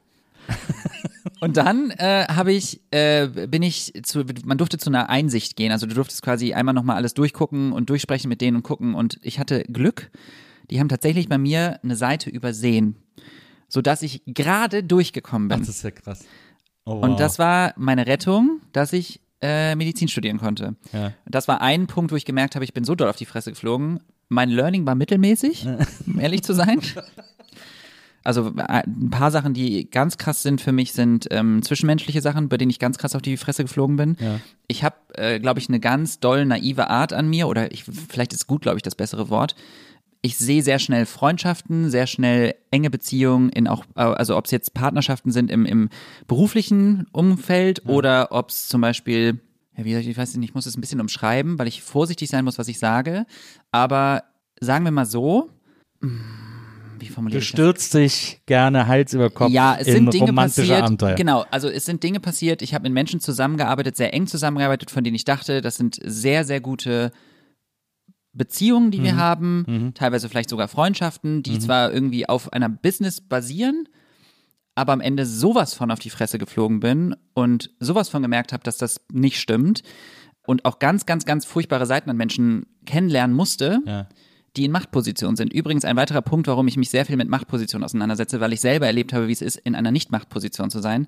B: Und dann äh, habe ich, äh, bin ich zu, man durfte zu einer Einsicht gehen. Also du durftest quasi einmal nochmal alles durchgucken und durchsprechen mit denen und gucken. Und ich hatte Glück. Die haben tatsächlich bei mir eine Seite übersehen, sodass ich gerade durchgekommen bin.
C: Das ist ja krass. Oh, wow.
B: Und das war meine Rettung, dass ich äh, Medizin studieren konnte.
C: Ja.
B: Das war ein Punkt, wo ich gemerkt habe, ich bin so doll auf die Fresse geflogen. Mein Learning war mittelmäßig, um ehrlich zu sein. Also äh, ein paar Sachen, die ganz krass sind für mich, sind ähm, zwischenmenschliche Sachen, bei denen ich ganz krass auf die Fresse geflogen bin.
C: Ja.
B: Ich habe, äh, glaube ich, eine ganz doll naive Art an mir, oder ich, vielleicht ist gut, glaube ich, das bessere Wort. Ich sehe sehr schnell Freundschaften, sehr schnell enge Beziehungen in auch, äh, also ob es jetzt Partnerschaften sind im, im beruflichen Umfeld oder ob es zum Beispiel, ja, wie, soll ich ich weiß nicht, ich muss es ein bisschen umschreiben, weil ich vorsichtig sein muss, was ich sage. Aber sagen wir mal so, hm, wie formuliere
C: Du
B: ich das?
C: stürzt dich gerne Hals über Kopf
B: Ja, es
C: in
B: sind Dinge passiert.
C: Abenteuer.
B: Genau, also es sind Dinge passiert. Ich habe mit Menschen zusammengearbeitet, sehr eng zusammengearbeitet, von denen ich dachte, das sind sehr, sehr gute Beziehungen, die
C: Mhm.
B: wir haben, teilweise vielleicht sogar Freundschaften, die zwar irgendwie auf einer Business basieren, aber am Ende sowas von auf die Fresse geflogen bin und sowas von gemerkt habe, dass das nicht stimmt und auch ganz, ganz, ganz furchtbare Seiten an Menschen kennenlernen musste,
C: Ja.
B: die in Machtpositionen sind. Übrigens ein weiterer Punkt, warum ich mich sehr viel mit Machtpositionen auseinandersetze, weil ich selber erlebt habe, wie es ist, in einer Nicht-Machtposition zu sein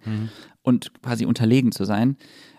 B: und quasi unterlegen zu sein.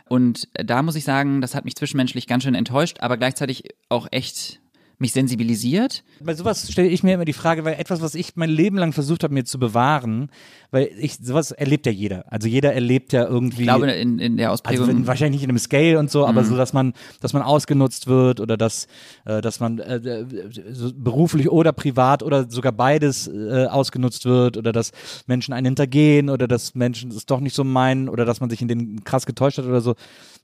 B: Und da muss ich sagen, das hat mich zwischenmenschlich ganz schön enttäuscht, aber gleichzeitig auch echt mich sensibilisiert.
C: Bei sowas stelle ich mir immer die Frage, weil etwas, was ich mein Leben lang versucht habe, mir zu bewahren, weil ich, sowas erlebt ja jeder. Also jeder erlebt ja irgendwie.
B: Ich glaube, in, in der Ausprägung.
C: Also wahrscheinlich nicht in einem Scale und so, aber
B: Mhm.
C: so, dass man, dass man ausgenutzt wird oder dass, äh, dass man äh, äh, so beruflich oder privat oder sogar beides äh, ausgenutzt wird oder dass Menschen einen hintergehen oder dass Menschen es doch nicht so meinen oder dass man sich in den krass getäuscht hat oder so.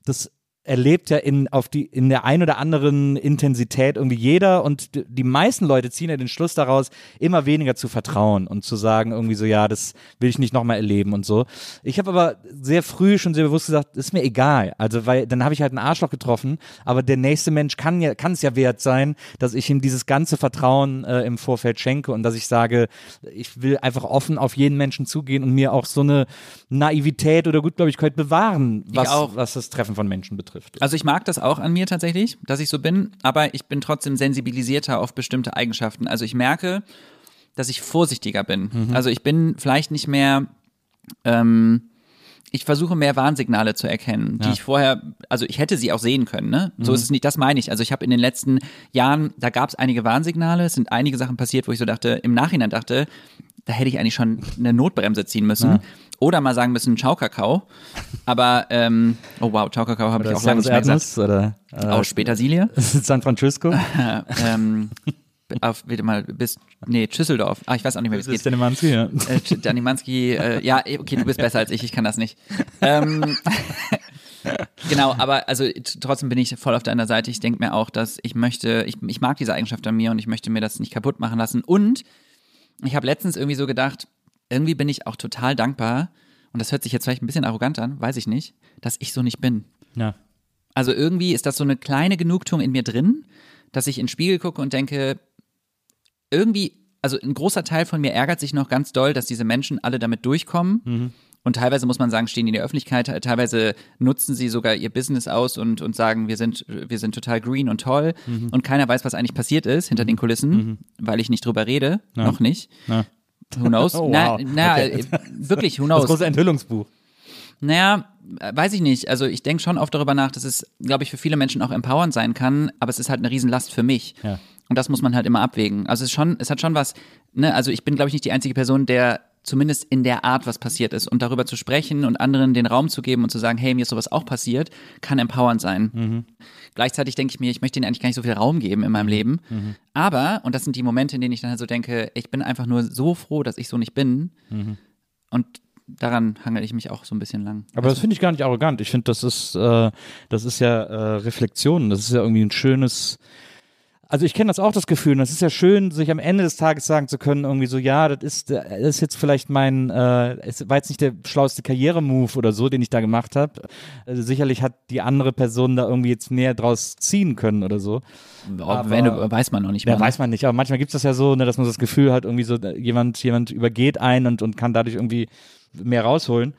C: Das erlebt ja in auf die in der ein oder anderen Intensität irgendwie jeder und die meisten Leute ziehen ja den Schluss daraus immer weniger zu vertrauen und zu sagen irgendwie so ja das will ich nicht nochmal erleben und so. Ich habe aber sehr früh schon sehr bewusst gesagt ist mir egal. Also weil dann habe ich halt einen Arschloch getroffen aber der nächste Mensch kann ja kann es ja wert sein dass ich ihm dieses ganze Vertrauen äh, im Vorfeld schenke und dass ich sage ich will einfach offen auf jeden Menschen zugehen und mir auch so eine Naivität oder Gutgläubigkeit bewahren was
B: auch.
C: was das Treffen von Menschen betrifft
B: Also ich mag das auch an mir tatsächlich, dass ich so bin, aber ich bin trotzdem sensibilisierter auf bestimmte Eigenschaften. Also ich merke, dass ich vorsichtiger bin. Also ich bin vielleicht nicht mehr, ähm, ich versuche mehr Warnsignale zu erkennen, die
C: Ja.
B: ich vorher, also ich hätte sie auch sehen können, ne? So ist es nicht, das meine ich. Also ich habe in den letzten Jahren, da gab es einige Warnsignale, es sind einige Sachen passiert, wo ich so dachte, im Nachhinein dachte, da hätte ich eigentlich schon eine Notbremse ziehen müssen. Oder mal sagen müssen, Ciao Kakao. Aber, ähm, oh wow, Ciao Kakao habe ich auch lange nicht mehr gesagt.
C: Erdnuss oder äh,
B: Aus Petersilie.
C: San Francisco.
B: ähm, auf, bitte mal, bis, nee, Schüsseldorf. Ah, ich weiß auch nicht mehr, wie es geht.
C: der Nemanski, ja.
B: Äh, Mansky, äh, ja, okay, du bist besser als ich, ich kann das nicht. Ähm, genau, aber also trotzdem bin ich voll auf deiner Seite. Ich denke mir auch, dass ich möchte, ich, ich mag diese Eigenschaft an mir und ich möchte mir das nicht kaputt machen lassen. Und ich habe letztens irgendwie so gedacht, irgendwie bin ich auch total dankbar, und das hört sich jetzt vielleicht ein bisschen arrogant an, weiß ich nicht, dass ich so nicht bin.
C: ja.
B: Also irgendwie ist das so eine kleine Genugtuung in mir drin, dass ich in den Spiegel gucke und denke, irgendwie, also ein großer Teil von mir ärgert sich noch ganz doll, dass diese Menschen alle damit durchkommen. Und teilweise muss man sagen, stehen die in der Öffentlichkeit, teilweise nutzen sie sogar ihr Business aus und, und sagen, wir sind, wir sind total green und toll. Und keiner weiß, was eigentlich passiert ist hinter den Kulissen, weil ich nicht drüber rede. Noch nicht.
C: Ja.
B: Who knows?
C: Oh,
B: na,
C: wow.
B: na,
C: Okay.
B: äh, wirklich, who
C: Das
B: knows?
C: große Enthüllungsbuch.
B: Naja, weiß ich nicht. Also ich denke schon oft darüber nach, dass es, glaube ich, für viele Menschen auch empowernd sein kann, aber es ist halt eine Riesenlast für mich.
C: Ja.
B: Und das muss man halt immer abwägen. Also es ist schon, es hat schon was, ne, also ich bin, glaube ich, nicht die einzige Person, der zumindest in der Art was passiert ist. Und darüber zu sprechen und anderen den Raum zu geben und zu sagen, hey, mir ist sowas auch passiert, kann empowernd sein. Gleichzeitig denke ich mir, ich möchte ihnen eigentlich gar nicht so viel Raum geben in meinem Leben. Aber, und das sind die Momente, in denen ich dann halt so denke, ich bin einfach nur so froh, dass ich so nicht bin. Und daran hangel ich mich auch so ein bisschen lang.
C: Aber das finde ich gar nicht arrogant. Ich finde, das ist, äh, das ist ja äh, Reflexion. Das ist ja irgendwie ein schönes. Also ich kenne das auch, das Gefühl. Und das ist ja schön, sich am Ende des Tages sagen zu können, irgendwie so, ja, das ist, das ist jetzt vielleicht mein, äh, es war jetzt nicht der schlauste Karrieremove oder so, den ich da gemacht habe. Äh, sicherlich hat die andere Person da irgendwie jetzt näher draus ziehen können oder so.
B: Aber wenn weiß man noch nicht
C: Ja,
B: mal.
C: weiß man nicht, aber manchmal gibt es das ja so, ne, dass man das Gefühl hat, irgendwie so, äh, jemand, jemand übergeht einen und, und kann dadurch irgendwie mehr rausholen.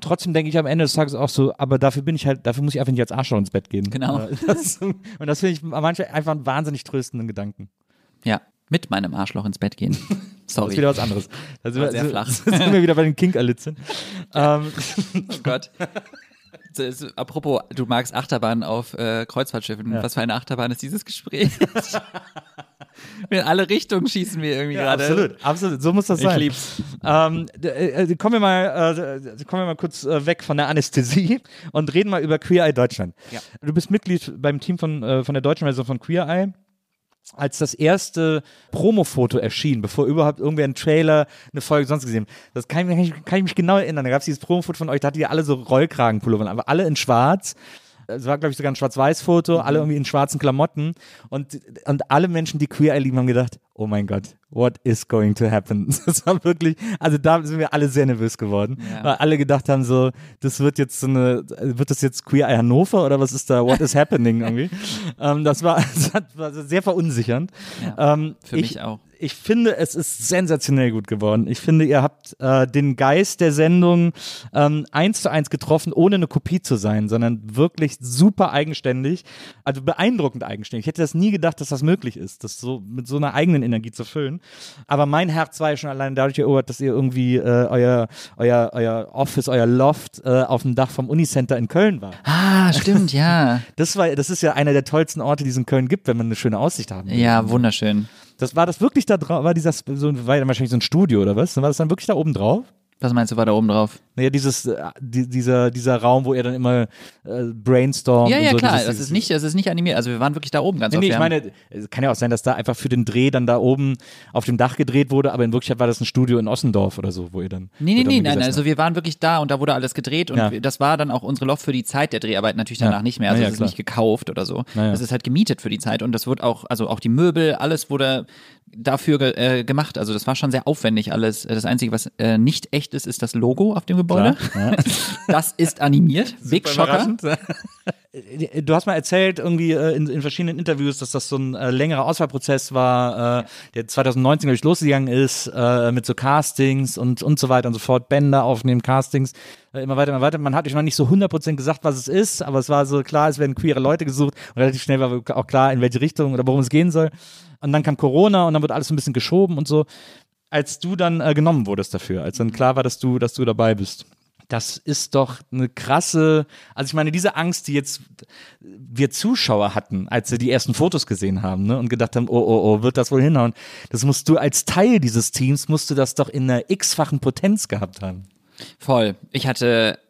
C: Trotzdem denke ich am Ende des Tages auch so, aber dafür bin ich halt, dafür muss ich einfach nicht als Arschloch ins Bett gehen.
B: Genau.
C: Das, und das finde ich manchmal einfach einen wahnsinnig tröstenden Gedanken.
B: Ja, mit meinem Arschloch ins Bett gehen.
C: Das
B: Sorry.
C: ist wieder was anderes. Da sind wir-
B: sehr flach.
C: Sind wir wieder bei den Kinkerlitzen. ähm,
B: Oh Gott. Apropos, du magst Achterbahn auf äh, Kreuzfahrtschiffen.
C: Ja.
B: Was für eine Achterbahn ist dieses Gespräch? In alle Richtungen schießen wir irgendwie
C: ja,
B: gerade.
C: absolut, absolut. So muss das
B: Ich
C: sein.
B: lieb's.
C: Ähm, d- äh, kommen wir mal, äh, kommen wir mal kurz äh, weg von der Anästhesie und reden mal über Queer Eye Deutschland.
B: Ja.
C: Du bist Mitglied beim Team von, äh, von der deutschen Version von Queer Eye. Als das erste Promo-Foto erschien, bevor überhaupt irgendwer einen Trailer, eine Folge sonst gesehen. Das kann ich, kann ich, mich genau erinnern. Da gab es dieses Promo-Foto von euch, da hattet ihr alle so Rollkragenpullover, aber alle in schwarz. Es war, glaube ich, sogar ein Schwarz-Weiß-Foto, alle irgendwie in schwarzen Klamotten. Und, und alle Menschen, die Queer Eye lieben, haben gedacht, oh mein Gott, what is going to happen? Das war wirklich, also da sind wir alle sehr nervös geworden,
B: Ja.
C: weil alle gedacht haben so, das wird jetzt so eine, wird das jetzt Queer Eye Hannover oder was ist da, what is happening irgendwie? ähm, das war, das war sehr verunsichernd.
B: Ja,
C: ähm,
B: für
C: ich,
B: mich auch.
C: Ich finde, es ist sensationell gut geworden. Ich finde, ihr habt äh, den Geist der Sendung ähm, eins zu eins getroffen, ohne eine Kopie zu sein, sondern wirklich super eigenständig, also beeindruckend eigenständig. Ich hätte das nie gedacht, dass das möglich ist, das so mit so einer eigenen Energie zu füllen. Aber mein Herz war ja schon allein dadurch erobert, dass ihr irgendwie äh, euer, euer, euer Office, euer Loft äh, auf dem Dach vom Unicenter in Köln war.
B: Ah, stimmt, ja.
C: Das war, das ist ja einer der tollsten Orte, die es in Köln gibt, wenn man eine schöne Aussicht haben will.
B: Ja, wunderschön.
C: Das war das wirklich da drauf, war dieser, so, war ja wahrscheinlich so ein Studio oder was? War das dann wirklich da oben drauf?
B: Was meinst du, war da oben drauf?
C: Naja, dieses, äh, die, dieser, dieser Raum, wo er dann immer äh, brainstormt.
B: Ja,
C: und
B: ja,
C: so,
B: klar.
C: dieses,
B: Das ist nicht, das ist nicht animiert. Also wir waren wirklich da oben ganz
C: Nee,
B: oft.
C: nee, ich meine, es kann ja auch sein, dass da einfach für den Dreh dann da oben auf dem Dach gedreht wurde, aber in Wirklichkeit war das ein Studio in Ossendorf oder so, wo ihr dann.
B: Nee, nee, nee, nein, also wir waren wirklich da und da wurde alles gedreht und
C: Ja.
B: das war dann auch unsere Loft für die Zeit der Dreharbeiten natürlich danach
C: Ja.
B: nicht mehr. Also
C: Ja, ja,
B: es ist nicht gekauft oder so. Es ist halt gemietet für die Zeit und das wird auch, also auch die Möbel, alles wurde dafür äh, gemacht. Also das war schon sehr aufwendig alles. Das Einzige, was äh, nicht echt ist, ist das Logo auf dem Gebäude.
C: Klar, ja.
B: Das ist animiert. Big Shocker.
C: Überraschend. Du hast mal erzählt, irgendwie äh, in, in verschiedenen Interviews, dass das so ein äh, längerer Auswahlprozess war, äh, der 2019, glaube ich, losgegangen ist, äh, mit so Castings und, und so weiter und so fort, Bänder aufnehmen, Castings, äh, immer weiter, immer weiter. Man hat euch noch nicht so 100% gesagt, was es ist, aber es war so klar, es werden queere Leute gesucht und relativ schnell war auch klar, in welche Richtung oder worum es gehen soll. Und dann kam Corona und dann wird alles ein bisschen geschoben und so. Als du dann äh, genommen wurdest dafür, als dann klar war, dass du, dass du dabei bist. Das ist doch eine krasse, also ich meine, diese Angst, die jetzt wir Zuschauer hatten, als sie die ersten Fotos gesehen haben, ne, und gedacht haben, oh, oh, oh, wird das wohl hinhauen? Das musst du als Teil dieses Teams, musst du das doch in einer x-fachen Potenz gehabt haben.
B: Voll. Ich hatte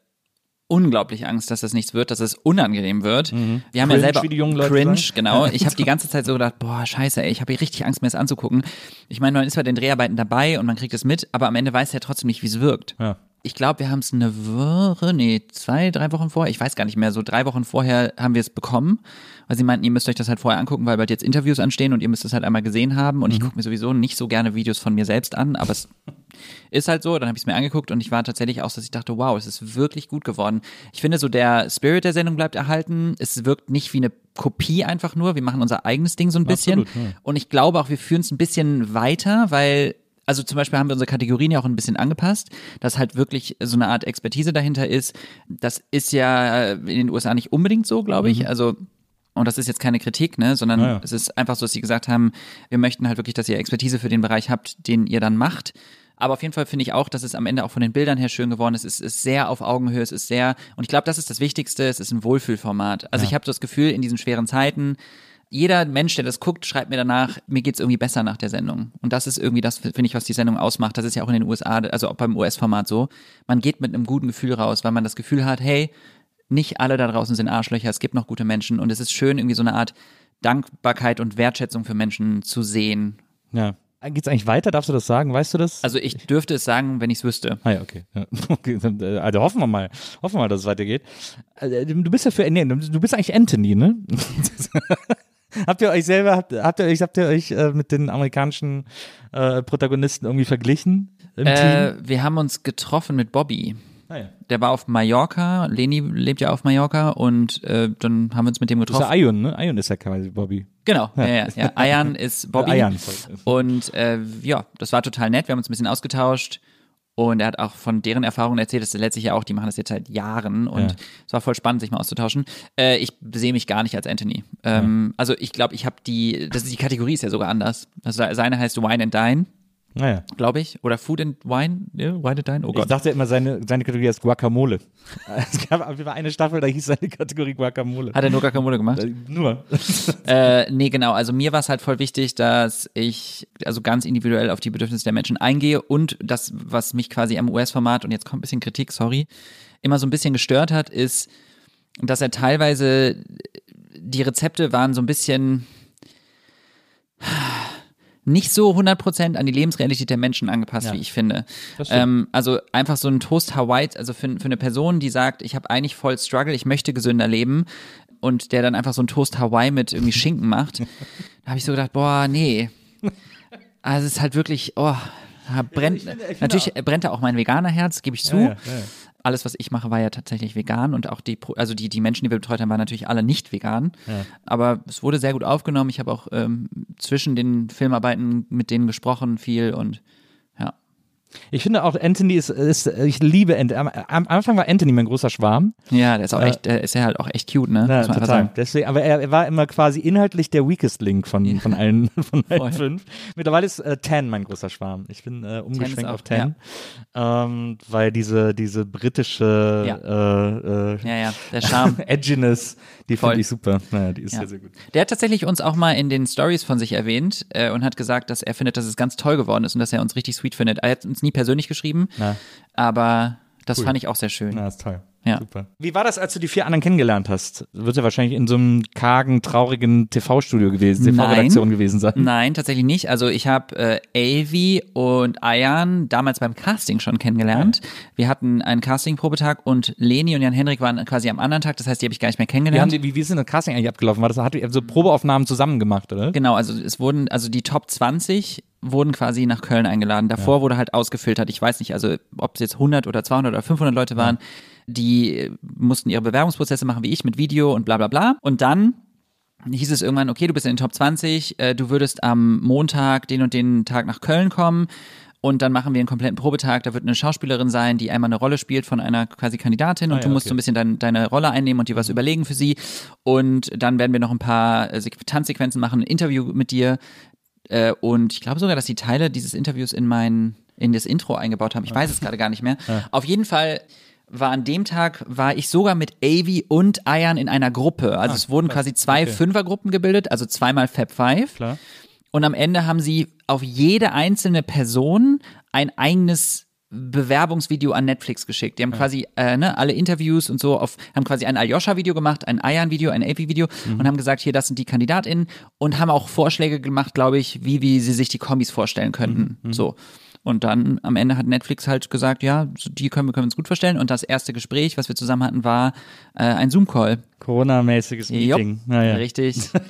B: unglaublich Angst, dass das nichts wird, dass es unangenehm wird. Wir haben ja
C: Cringe,
B: selber
C: jungen Leute
B: cringe,
C: sagen.
B: genau. Ich habe die ganze Zeit so gedacht, boah, scheiße, ey, ich habe hier richtig Angst, mir das anzugucken. Ich meine, man ist bei den Dreharbeiten dabei und man kriegt es mit, aber am Ende weiß er trotzdem nicht, wie es wirkt.
C: Ja.
B: Ich glaube, wir haben es eine Woche, nee, zwei, drei Wochen vorher, ich weiß gar nicht mehr, so drei Wochen vorher haben wir es bekommen, weil sie meinten, ihr müsst euch das halt vorher angucken, weil bald jetzt Interviews anstehen und ihr müsst es halt einmal gesehen haben und ich gucke mir sowieso nicht so gerne Videos von mir selbst an, aber es ist halt so, dann habe ich es mir angeguckt und ich war tatsächlich auch, dass ich dachte, wow, es ist wirklich gut geworden. Ich finde so, der Spirit der Sendung bleibt erhalten. Es wirkt nicht wie eine Kopie einfach nur. Wir machen unser eigenes Ding so ein bisschen.
C: Absolut, ja.
B: Und ich glaube auch, wir führen es ein bisschen weiter, weil also zum Beispiel haben wir unsere Kategorien ja auch ein bisschen angepasst, dass halt wirklich so eine Art Expertise dahinter ist. Das ist ja in den USA nicht unbedingt so, glaube ich. Also und das ist jetzt keine Kritik, ne, sondern
C: Ja, ja.
B: es ist einfach so, dass sie gesagt haben, wir möchten halt wirklich, dass ihr Expertise für den Bereich habt, den ihr dann macht. Aber auf jeden Fall finde ich auch, dass es am Ende auch von den Bildern her schön geworden ist. Es ist sehr auf Augenhöhe, es ist sehr, und ich glaube, das ist das Wichtigste, es ist ein Wohlfühlformat. Also ich habe das Gefühl, in diesen schweren Zeiten, jeder Mensch, der das guckt, schreibt mir danach, mir geht's irgendwie besser nach der Sendung. Und das ist irgendwie das, finde ich, was die Sendung ausmacht. Das ist ja auch in den USA, also auch beim US-Format so. Man geht mit einem guten Gefühl raus, weil man das Gefühl hat, hey, nicht alle da draußen sind Arschlöcher, es gibt noch gute Menschen und es ist schön, irgendwie so eine Art Dankbarkeit und Wertschätzung für Menschen zu sehen.
C: Ja. Geht's eigentlich weiter? Darfst du das sagen? Weißt du das?
B: Also ich dürfte es sagen, wenn ich es wüsste.
C: Ah ja, okay. Ja. okay. äh, Also hoffen wir mal, hoffen wir mal, dass es weitergeht. Äh, Du bist ja für, nee, du bist eigentlich Anthony, ne? habt ihr euch selber, habt, habt ihr euch, habt ihr euch äh, mit den amerikanischen äh, Protagonisten irgendwie verglichen
B: Äh, wir haben uns getroffen mit Bobby.
C: Ah, ja.
B: Der war auf Mallorca, Leni lebt ja auf Mallorca und äh, dann haben wir uns mit dem
C: Das ist
B: getroffen.
C: ja Ayun, ne? Ayun ist ja quasi Bobby.
B: Genau, ja, ja, ja. Ayan ist Bobby.
C: Sorry.
B: Und äh, ja, das war total nett. Wir haben uns ein bisschen ausgetauscht. Und er hat auch von deren Erfahrungen erzählt, das ist letztlich ja auch, die machen das jetzt seit Jahren und
C: Ja.
B: es war voll spannend, sich mal auszutauschen. Äh, ich sehe mich gar nicht als Anthony. Ähm, Also ich glaube, ich habe die, das ist, die Kategorie ist ja sogar anders. Also seine heißt Wine and Dine,
C: Naja.
B: glaube ich. Oder Food and Wine, ja, Wine and Dine, oh
C: Ich
B: Gott.
C: dachte immer, seine, seine Kategorie heißt Guacamole. Es gab auf jeden Fall eine Staffel, da hieß seine Kategorie Guacamole.
B: Hat er nur Guacamole gemacht?
C: Äh, Nur.
B: Äh, nee, genau. Also mir war es halt voll wichtig, dass ich also ganz individuell auf die Bedürfnisse der Menschen eingehe und das, was mich quasi am US-Format, und jetzt kommt ein bisschen Kritik, sorry, immer so ein bisschen gestört hat, ist, dass er teilweise, die Rezepte waren so ein bisschen nicht so 100% an die Lebensrealität der Menschen angepasst,
C: Ja.
B: wie ich finde. Ähm, also einfach so ein Toast Hawaii, also für, für eine Person, die sagt, ich habe eigentlich voll Struggle, ich möchte gesünder leben und der dann einfach so ein Toast Hawaii mit irgendwie Schinken macht, da habe ich so gedacht, boah, nee. Also es ist halt wirklich, oh, brennt, natürlich brennt da auch mein veganer Herz, gebe ich zu.
C: Ja, ja, ja.
B: Alles, was ich mache, war ja tatsächlich vegan und auch die, also die, die Menschen, die wir betreut haben, waren natürlich alle nicht vegan. Aber es wurde sehr gut aufgenommen. Ich habe auch ähm, zwischen den Filmarbeiten mit denen gesprochen viel und ja.
C: Ich finde auch, Anthony ist, ist ich liebe Anthony. Am, am Anfang war Anthony mein großer Schwarm.
B: Ja, der ist auch echt, der ist ja halt auch echt cute, ne?
C: Ja, total. Deswegen, aber er, er war immer quasi inhaltlich der weakest Link von, von allen, von allen fünf. Mittlerweile ist äh, Tan mein großer Schwarm. Ich bin äh, umgeschwenkt
B: auch,
C: auf Tan. Ähm, weil diese, diese britische
B: Ja.
C: äh, äh,
B: Ja, ja, der Charme.
C: Edginess, die finde ich super. Naja, die ist
B: Ja.
C: sehr, sehr gut.
B: Der hat tatsächlich uns auch mal in den Stories von sich erwähnt äh, und hat gesagt, dass er findet, dass es ganz toll geworden ist und dass er uns richtig sweet findet. Er hat uns nie persönlich geschrieben,
C: Na.
B: aber das
C: Cool.
B: fand ich auch sehr schön.
C: Na, ist toll.
B: Ja.
C: Super. Wie war das, als du die vier anderen kennengelernt hast? Wird ja wahrscheinlich in so einem kargen, traurigen TV-Studio gewesen, TV-Redaktion gewesen sein.
B: Nein, tatsächlich nicht. Also ich habe äh, Avi und Ayan damals beim Casting schon kennengelernt. Wir hatten einen Casting-Probetag und Leni und Jan-Henrik waren quasi am anderen Tag, das heißt, die habe ich gar nicht mehr
C: Wie, haben
B: kennengelernt.
C: die, wie, wie ist denn das Casting eigentlich abgelaufen? War das, hat ihr so Probeaufnahmen zusammen gemacht, oder?
B: Genau, also es wurden, also die Top 20 wurden quasi nach Köln eingeladen. Davor wurde halt ausgefiltert. Ich weiß nicht, also ob es jetzt 100 oder 200 oder 500 Leute waren, die äh, mussten ihre Bewerbungsprozesse machen wie ich mit Video und bla bla bla. Und dann hieß es irgendwann, okay, du bist in den Top 20, äh, du würdest am Montag den und den Tag nach Köln kommen. Und dann machen wir einen kompletten Probetag. Da wird eine Schauspielerin sein, die einmal eine Rolle spielt von einer quasi Kandidatin. Und
C: Ah,
B: du
C: ja,
B: musst
C: okay.
B: so ein bisschen dein, deine Rolle einnehmen und dir was überlegen für sie. Und dann werden wir noch ein paar äh, Sequ- Tanzsequenzen machen, ein Interview mit dir. Äh, und ich glaube sogar, dass die Teile dieses Interviews in mein, in das Intro eingebaut haben. Ich weiß es gerade gar nicht mehr. Auf jeden Fall war an dem Tag, war ich sogar mit Avi und Ayan in einer Gruppe. Also es wurden quasi zwei Fünfergruppen gebildet, also zweimal Fab Five.
C: Klar.
B: Und am Ende haben sie auf jede einzelne Person ein eigenes Bewerbungsvideo an Netflix geschickt. Die haben quasi äh, ne, alle Interviews und so auf, haben quasi ein Aljoscha-Video gemacht, ein Ayan-Video, ein Avi-Video und haben gesagt, hier, das sind die KandidatInnen und haben auch Vorschläge gemacht, glaube ich, wie, wie sie sich die Kombis vorstellen könnten. So. Und dann am Ende hat Netflix halt gesagt, ja, die können wir, können uns gut vorstellen. Und das erste Gespräch, was wir zusammen hatten, war äh, ein Zoom-Call.
C: Corona-mäßiges Meeting. Naja.
B: Richtig.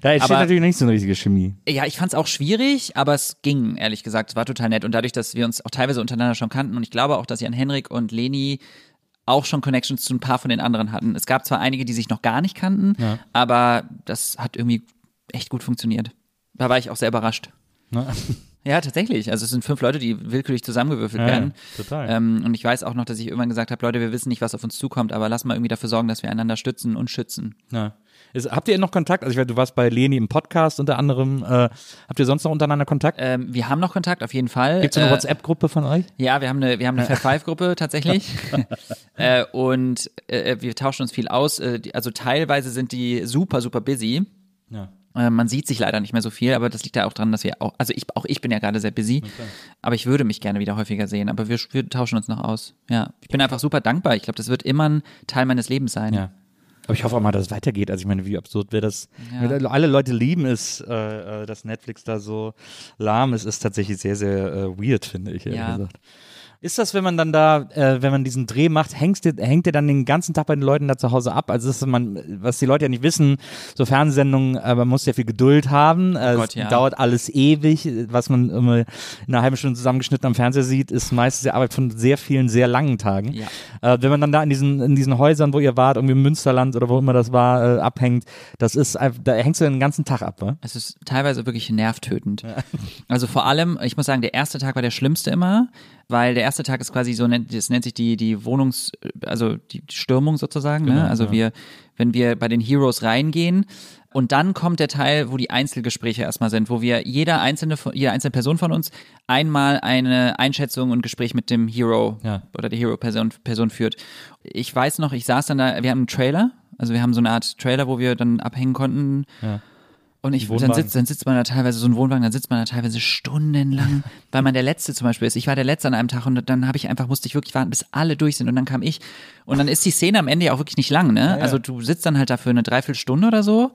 C: Da entsteht
B: Aber-
C: natürlich nicht so eine richtige Chemie.
B: Ja, ich fand's auch schwierig, aber es ging, ehrlich gesagt. Es war total nett. Und dadurch, dass wir uns auch teilweise untereinander schon kannten und ich glaube auch, dass Jan Henrik und Leni auch schon Connections zu ein paar von den anderen hatten. Es gab zwar einige, die sich noch gar nicht kannten, aber das hat irgendwie echt gut funktioniert. Da war ich auch sehr überrascht.
C: Ne?
B: Ja, tatsächlich. Also es sind fünf Leute, die willkürlich zusammengewürfelt
C: Ja,
B: werden.
C: total.
B: Ähm, und ich weiß auch noch, dass ich irgendwann gesagt habe, Leute, wir wissen nicht, was auf uns zukommt, aber lass mal irgendwie dafür sorgen, dass wir einander stützen und schützen.
C: Ja. Ist, habt ihr noch Kontakt? Also ich weiß, du warst bei Leni im Podcast unter anderem. Äh, habt ihr sonst noch untereinander Kontakt?
B: Ähm, wir haben noch Kontakt, auf jeden Fall.
C: Gibt es eine
B: Äh,
C: WhatsApp-Gruppe von euch?
B: Ja, wir haben eine, wir haben eine Fab Five Gruppe tatsächlich. äh, und äh, wir tauschen uns viel aus. Äh, also teilweise sind die super, super busy.
C: Ja.
B: Äh, man sieht sich leider nicht mehr so viel, aber das liegt ja auch daran, dass wir auch, also ich, auch ich bin ja gerade sehr busy, aber ich würde mich gerne wieder häufiger sehen, aber wir, wir tauschen uns noch aus. Ja, ich bin einfach super dankbar. Ich glaube, das wird immer ein Teil meines Lebens sein.
C: Ja. Aber ich hoffe auch mal, dass es weitergeht. Also ich meine, wie absurd wäre das.
B: Ja.
C: Alle Leute lieben es, äh, äh, dass Netflix da so lahm ist, ist tatsächlich sehr, sehr äh, weird, finde ich, ehrlich
B: Ja.
C: gesagt. Ist das, wenn man dann da, äh, wenn man diesen Dreh macht, hängst du, hängt der dann den ganzen Tag bei den Leuten da zu Hause ab? Also das ist man, was die Leute ja nicht wissen, so Fernsehsendungen, äh, man muss ja viel Geduld haben. Äh,
B: Gott,
C: es
B: ja.
C: dauert alles ewig. Was man immer in einer halben Stunde zusammengeschnitten am Fernseher sieht, ist meistens die Arbeit von sehr vielen, sehr langen Tagen.
B: Ja.
C: Äh, wenn man dann da in diesen, in diesen Häusern, wo ihr wart, irgendwie im Münsterland oder wo immer das war, äh, abhängt, das ist, einfach- da hängst du den ganzen Tag ab, wa?
B: Es ist teilweise wirklich nervtötend. Also vor allem, ich muss sagen, der erste Tag war der schlimmste immer, weil der erste Tag ist quasi so, das nennt sich die, die Wohnungs-, also die Stürmung sozusagen. ne? Also wir, wenn wir bei den Heroes reingehen, und dann kommt der Teil, wo die Einzelgespräche erstmal sind, wo wir jeder einzelne, von- jede einzelne Person von uns einmal eine Einschätzung und Gespräch mit dem Hero
C: Ja.
B: oder der Hero-Person Person führt. Ich weiß noch, ich saß dann da, wir haben einen Trailer, also wir haben so eine Art Trailer, wo wir dann abhängen konnten. Und ich, dann sitzt, dann sitzt man da teilweise, so ein Wohnwagen, dann sitzt man da teilweise stundenlang, weil man der Letzte zum Beispiel ist. Ich war der Letzte an einem Tag und dann habe ich einfach, musste ich wirklich warten, bis alle durch sind und dann kam ich. Und dann ist die Szene am Ende ja auch wirklich nicht lang, ne? Also du sitzt dann halt da für eine Dreiviertelstunde oder so,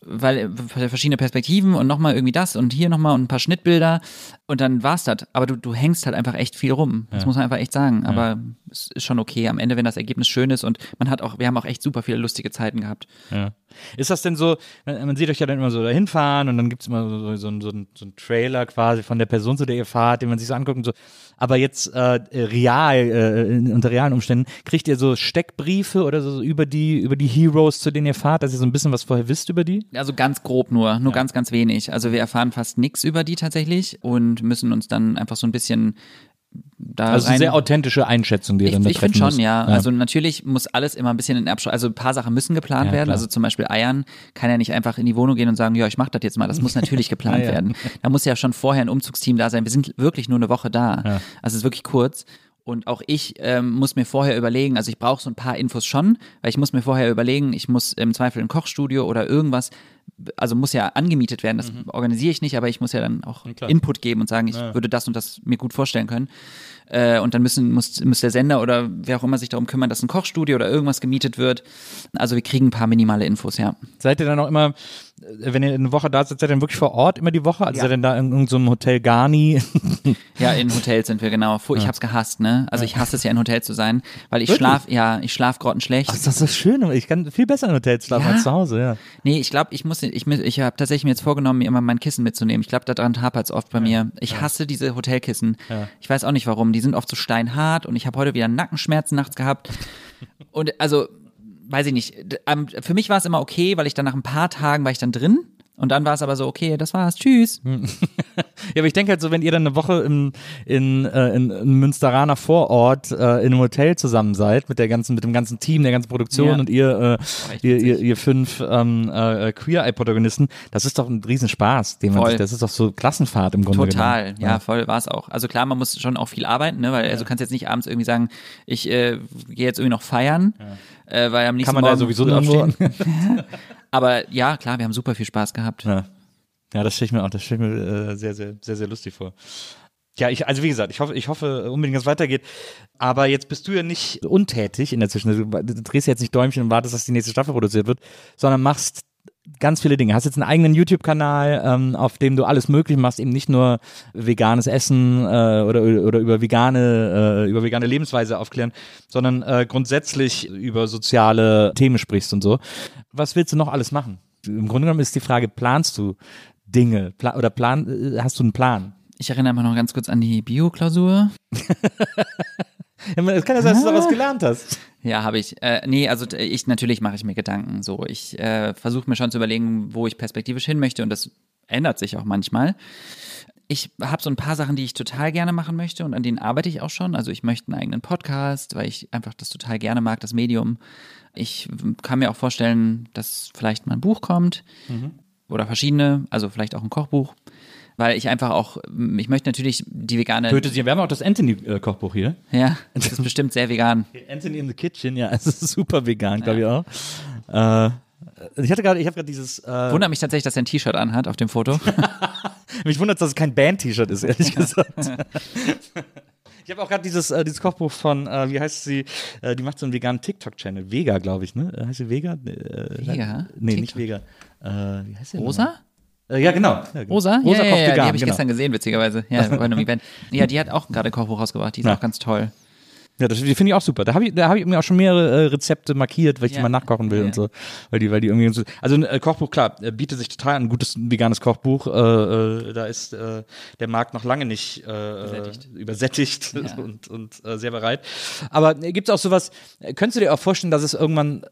B: weil äh, verschiedene Perspektiven und nochmal irgendwie das und hier nochmal und ein paar Schnittbilder und dann war's das. Aber du, du hängst halt einfach echt viel rum. Das muss man einfach echt sagen. Aber es ist schon okay am Ende, wenn das Ergebnis schön ist und man hat auch, wir haben auch echt super viele lustige Zeiten gehabt.
C: Ja. Ist das denn so, man sieht euch ja dann immer so dahin fahren und dann gibt's immer so, so, so, ein- so, ein- so ein Trailer quasi von der Person, zu der ihr fahrt, den man sich so anguckt und so. Aber jetzt äh, real, äh, unter realen Umständen, kriegt ihr so Steckbriefe oder so über die, über die Heroes, zu denen ihr fahrt, dass ihr so ein bisschen was vorher wisst über die?
B: Also ganz grob nur, nur ganz, ganz wenig. Also wir erfahren fast nichts über die tatsächlich und müssen uns dann einfach so ein bisschen da
C: Also
B: rein
C: eine sehr authentische Einschätzung, die ihr
B: Ich,
C: dann da
B: ich finde
C: treffen
B: schon,
C: müsst.
B: ja. Also natürlich muss alles immer ein bisschen in Abschluss, also ein paar Sachen müssen geplant
C: Ja,
B: werden.
C: klar.
B: Also zum Beispiel Eiern kann ja nicht einfach in die Wohnung gehen und sagen, ja, ich mach das jetzt mal. Das muss natürlich geplant
C: Ja, ja.
B: werden. Da muss ja schon vorher ein Umzugsteam da sein. Wir sind wirklich nur eine Woche da.
C: Ja.
B: Also es ist wirklich kurz. Und auch ich ähm, muss mir vorher überlegen, also ich brauche so ein paar Infos schon, weil ich muss mir vorher überlegen, ich muss im Zweifel ein Kochstudio oder irgendwas, also muss ja angemietet werden, das organisiere ich nicht, aber ich muss ja dann auch
C: klar.
B: Input geben und sagen, ich würde das und das mir gut vorstellen können. Äh, und dann müssen, muss, muss der Sender oder wer auch immer sich darum kümmern, dass ein Kochstudio oder irgendwas gemietet wird. Also wir kriegen ein paar minimale Infos, ja.
C: Seid ihr dann auch immer, äh, wenn ihr eine Woche da seid, seid ihr dann wirklich vor Ort immer die Woche? Also seid ihr dann da in irgendeinem Hotel Garni?
B: Ja, in Hotels sind wir genau. Ich hab's gehasst, ne? Also ich hasse es ja in Hotels zu sein, weil ich schlaf, ja, ich schlaf grottenschlecht.
C: Ach, ist das so schön. Ich kann viel besser in Hotels schlafen
B: Ja?
C: als zu Hause, ja.
B: Nee, ich glaube, ich muss, ich, mi- ich habe tatsächlich mir jetzt vorgenommen, mir immer mein Kissen mitzunehmen. Ich glaube, daran hapert es oft bei mir. Ich hasse diese Hotelkissen. Ich weiß auch nicht warum. Die sind oft so steinhart und ich habe heute wieder Nackenschmerzen nachts gehabt. Und also, weiß ich nicht. Für mich war es immer okay, weil ich dann nach ein paar Tagen war ich dann drin. Und dann war es aber so, okay, das war's, tschüss.
C: Ja, aber ich denke halt so, wenn ihr dann eine Woche im, in, äh, in, in Münsteraner Vorort äh, in einem Hotel zusammen seid, mit der ganzen, mit dem ganzen Team, der ganzen Produktion
B: Ja.
C: und ihr, äh, ihr, ihr,
B: witzig.
C: ihr fünf ähm, äh, Queer-Eye-Protagonisten, das ist doch ein Riesenspaß, den man
B: Voll.
C: sich, das ist doch so Klassenfahrt im Grunde
B: Total,
C: genommen.
B: ja, voll war es auch. Also klar, man muss schon auch viel arbeiten, ne? Weil also du kannst jetzt nicht abends irgendwie sagen, ich äh, gehe jetzt irgendwie noch feiern, äh, weil am nächsten
C: Kann man da
B: Morgen
C: sowieso
B: früh
C: nirgendwo-
B: aufstehen. Aber ja, klar, wir haben super viel Spaß gehabt.
C: Ja, ja das stelle ich mir auch, das stelle ich mir äh, sehr, sehr, sehr, sehr lustig vor. Ja, ich, also wie gesagt, ich hoffe, ich hoffe unbedingt, dass es weitergeht. Aber jetzt bist du ja nicht untätig in der Zwischenzeit. Du, du drehst jetzt nicht Däumchen und wartest, dass die nächste Staffel produziert wird, sondern machst ganz viele Dinge. Hast jetzt einen eigenen YouTube-Kanal, ähm, auf dem du alles möglich machst, eben nicht nur veganes Essen äh, oder, oder über vegane, äh, über vegane Lebensweise aufklären, sondern äh, grundsätzlich über soziale Themen sprichst und so. Was willst du noch alles machen? Im Grunde genommen ist die Frage, planst du Dinge Pla oder plan, äh, hast du einen Plan?
B: Ich erinnere mich noch ganz kurz an die Bio-Klausur.
C: Es kann ja sein, dass du daraus gelernt hast.
B: Ja, habe ich. Äh, nee, also ich natürlich mache ich mir Gedanken. So, ich äh, versuche mir schon zu überlegen, wo ich perspektivisch hin möchte und das ändert sich auch manchmal. Ich habe so ein paar Sachen, die ich total gerne machen möchte und an denen arbeite ich auch schon. Also ich möchte einen eigenen Podcast, weil ich einfach das total gerne mag, das Medium. Ich kann mir auch vorstellen, dass vielleicht mal ein Buch kommt oder verschiedene, also vielleicht auch ein Kochbuch, weil ich einfach auch, ich möchte natürlich die vegane,
C: Töte sie. Wir haben auch das Anthony-Kochbuch hier.
B: ja, das ist bestimmt sehr vegan.
C: Anthony in the Kitchen, ja, es ist super vegan, glaube ich auch. Äh, ich hatte gerade, ich habe gerade dieses. Äh,
B: Wundert mich tatsächlich, dass er ein T-Shirt anhat auf dem Foto.
C: mich wundert, dass es kein Band-T-Shirt ist, ehrlich gesagt. Ich habe auch gerade dieses, äh, dieses Kochbuch von, äh, wie heißt sie? Äh, die macht so einen veganen TikTok-Channel. Vega, glaube ich, ne? Äh, Heißt sie Vega? Äh,
B: Vega?
C: Nee, nicht
B: TikTok?
C: Vega. Äh, wie heißt sie?
B: Rosa?
C: Äh, ja, genau. Ja, genau.
B: Rosa?
C: Rosa
B: ja, ja, ja, die habe ich
C: genau.
B: gestern gesehen, witzigerweise. Ja, bei einem Event. Ja, die hat auch gerade Kochbuch rausgebracht. Die ist auch ganz toll.
C: Ja, das die finde ich auch super. Da habe ich, da habe ich mir auch schon mehrere äh, Rezepte markiert, weil ich die
B: Ja.
C: mal nachkochen will
B: Ja.
C: und so. Weil die, weil die irgendwie so, also ein äh, Kochbuch, klar, äh, bietet sich total an, ein gutes veganes Kochbuch. Äh, äh, da ist äh, der Markt noch lange nicht
B: Übersättigt. Ja.
C: und, und sehr bereit. Aber gibt es auch sowas, könntest du dir auch vorstellen, dass es irgendwann,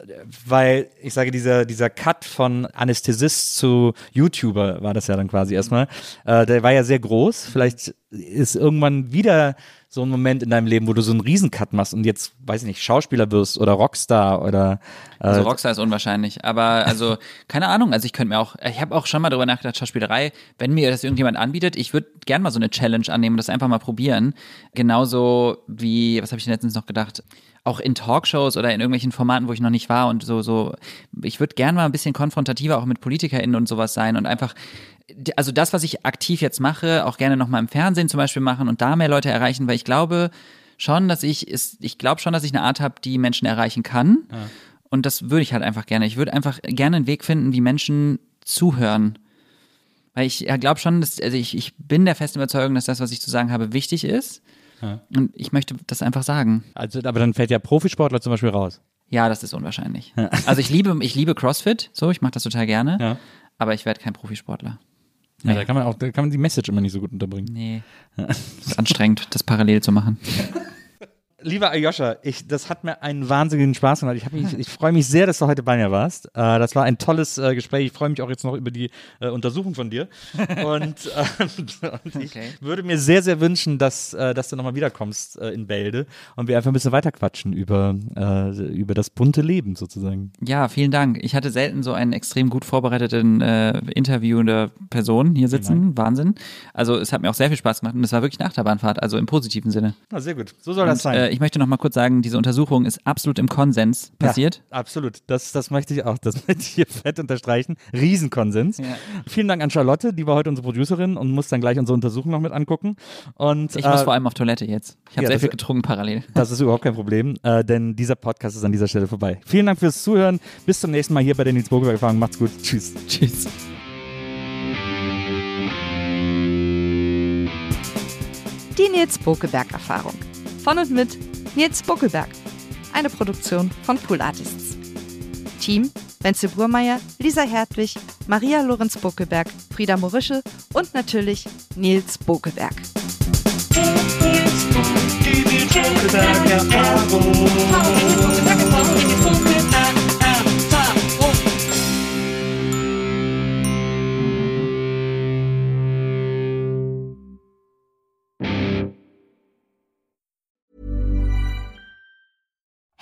C: weil ich sage, dieser, dieser Cut von Anästhesist zu YouTuber war das ja dann quasi erstmal, der war ja sehr groß. Vielleicht ist irgendwann wieder so ein Moment in deinem Leben, wo du so einen Riesencut machst und jetzt, weiß ich nicht, Schauspieler wirst oder Rockstar oder äh,
B: Also Rockstar ist unwahrscheinlich. Aber also, keine Ahnung. Also ich könnte mir auch, ich habe auch schon mal darüber nachgedacht, Schauspielerei, wenn mir das irgendjemand anbietet, ich würde gern mal so eine Challenge annehmen und das einfach mal probieren. Genauso wie, was habe ich letztens noch gedacht? Auch in Talkshows oder in irgendwelchen Formaten, wo ich noch nicht war und so, so, ich würde gern mal ein bisschen konfrontativer auch mit PolitikerInnen und sowas sein und einfach, also das, was ich aktiv jetzt mache, auch gerne nochmal im Fernsehen zum Beispiel machen und da mehr Leute erreichen, weil ich glaube schon, dass ich, ist, ich glaube schon, dass ich eine Art habe, die Menschen erreichen kann. Und das würde ich halt einfach gerne. Ich würde einfach gerne einen Weg finden, wie Menschen zuhören. Weil ich ja, glaube schon, dass, also ich, ich bin der festen Überzeugung, dass das, was ich zu sagen habe, wichtig ist. Und ich möchte das einfach sagen.
C: Also, aber dann fällt ja Profisportler zum Beispiel raus.
B: Ja, das ist unwahrscheinlich. Also ich liebe, ich liebe CrossFit, so, ich mache das total gerne,
C: Ja.
B: aber ich werde kein Profisportler.
C: Ja, da kann man auch, da kann man die Message immer nicht so gut unterbringen.
B: Nee. ist anstrengend, das parallel zu machen.
C: Lieber Ayosha, ich, das hat mir einen wahnsinnigen Spaß gemacht. Ich, mich, ich freue mich sehr, dass du heute bei mir warst. Äh, das war ein tolles äh, Gespräch. Ich freue mich auch jetzt noch über die äh, Untersuchung von dir. Und, äh, und ich
B: Okay.
C: würde mir sehr, sehr wünschen, dass, äh, dass du nochmal wiederkommst äh, in Bälde und wir einfach ein bisschen weiterquatschen über, äh, über das bunte Leben sozusagen.
B: Ja, vielen Dank. Ich hatte selten so einen extrem gut vorbereiteten äh, interviewende Person hier sitzen. Wahnsinn. Also es hat mir auch sehr viel Spaß gemacht und es war wirklich eine Achterbahnfahrt, also im positiven Sinne.
C: Na, sehr gut. So soll das
B: Und,
C: sein.
B: Ich möchte noch mal kurz sagen, diese Untersuchung ist absolut im Konsens passiert.
C: Ja, absolut. Das, das möchte ich auch. Das möchte ich hier fett unterstreichen. Riesenkonsens.
B: Ja.
C: Vielen Dank an Charlotte, die war heute unsere Producerin und muss dann gleich unsere Untersuchung noch mit angucken. Und
B: Ich muss
C: äh,
B: vor allem auf Toilette jetzt. Ich habe
C: ja,
B: sehr viel getrunken parallel.
C: das ist überhaupt kein Problem, äh, denn dieser Podcast ist an dieser Stelle vorbei. Vielen Dank fürs Zuhören. Bis zum nächsten Mal hier bei der Nils Burgerberg Erfahrung. Macht's gut. Tschüss.
B: Tschüss.
D: Die Nils Bokelberg Erfahrung. Von und mit Nils Bokelberg. Eine Produktion von Pool Artists. Team Wenzel Burmeier, Lisa Hertwig, Maria Lorenz Bokelberg, Frieda Morische und natürlich Nils Bokelberg.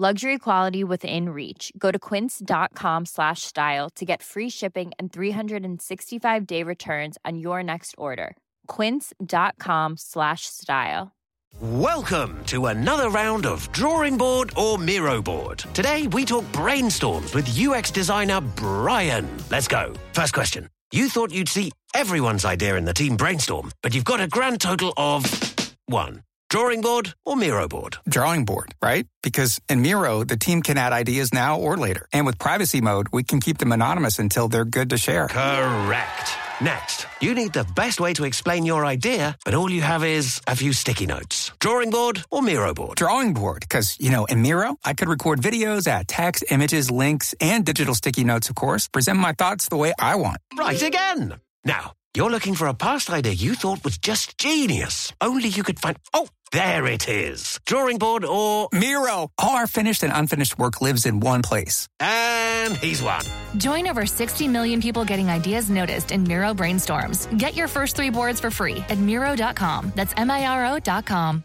E: Luxury quality within reach. Go to quince.com slash style to get free shipping and 365 day returns on your next order. Quince.com slash style.
F: Welcome to another round of Drawing Board or Miro Board. Today we talk brainstorms with UX designer Brian. Let's go. First question. You thought you'd see everyone's idea in the team brainstorm, but you've got a grand total of one. Drawing board or Miro board?
G: drawing board, right? Because in Miro, the team can add ideas now or later. And with privacy mode, we can keep them anonymous until they're good to share.
F: Correct. Next, you need the best way to explain your idea, but all you have is a few sticky notes. Drawing board or Miro board?
G: Drawing board, because, you know, in Miro, I could record videos, add text, images, links, and digital sticky notes, of course, present my thoughts the way I want.
F: Right again. Now, you're looking for a past idea you thought was just genius. Only you could find. Oh, there it is. Drawing board or.
G: Miro! All our finished and unfinished work lives in one place.
F: And he's one.
H: Join over 60 million people getting ideas noticed in Miro brainstorms. Get your first three boards for free at Miro.com. That's M I R O.com.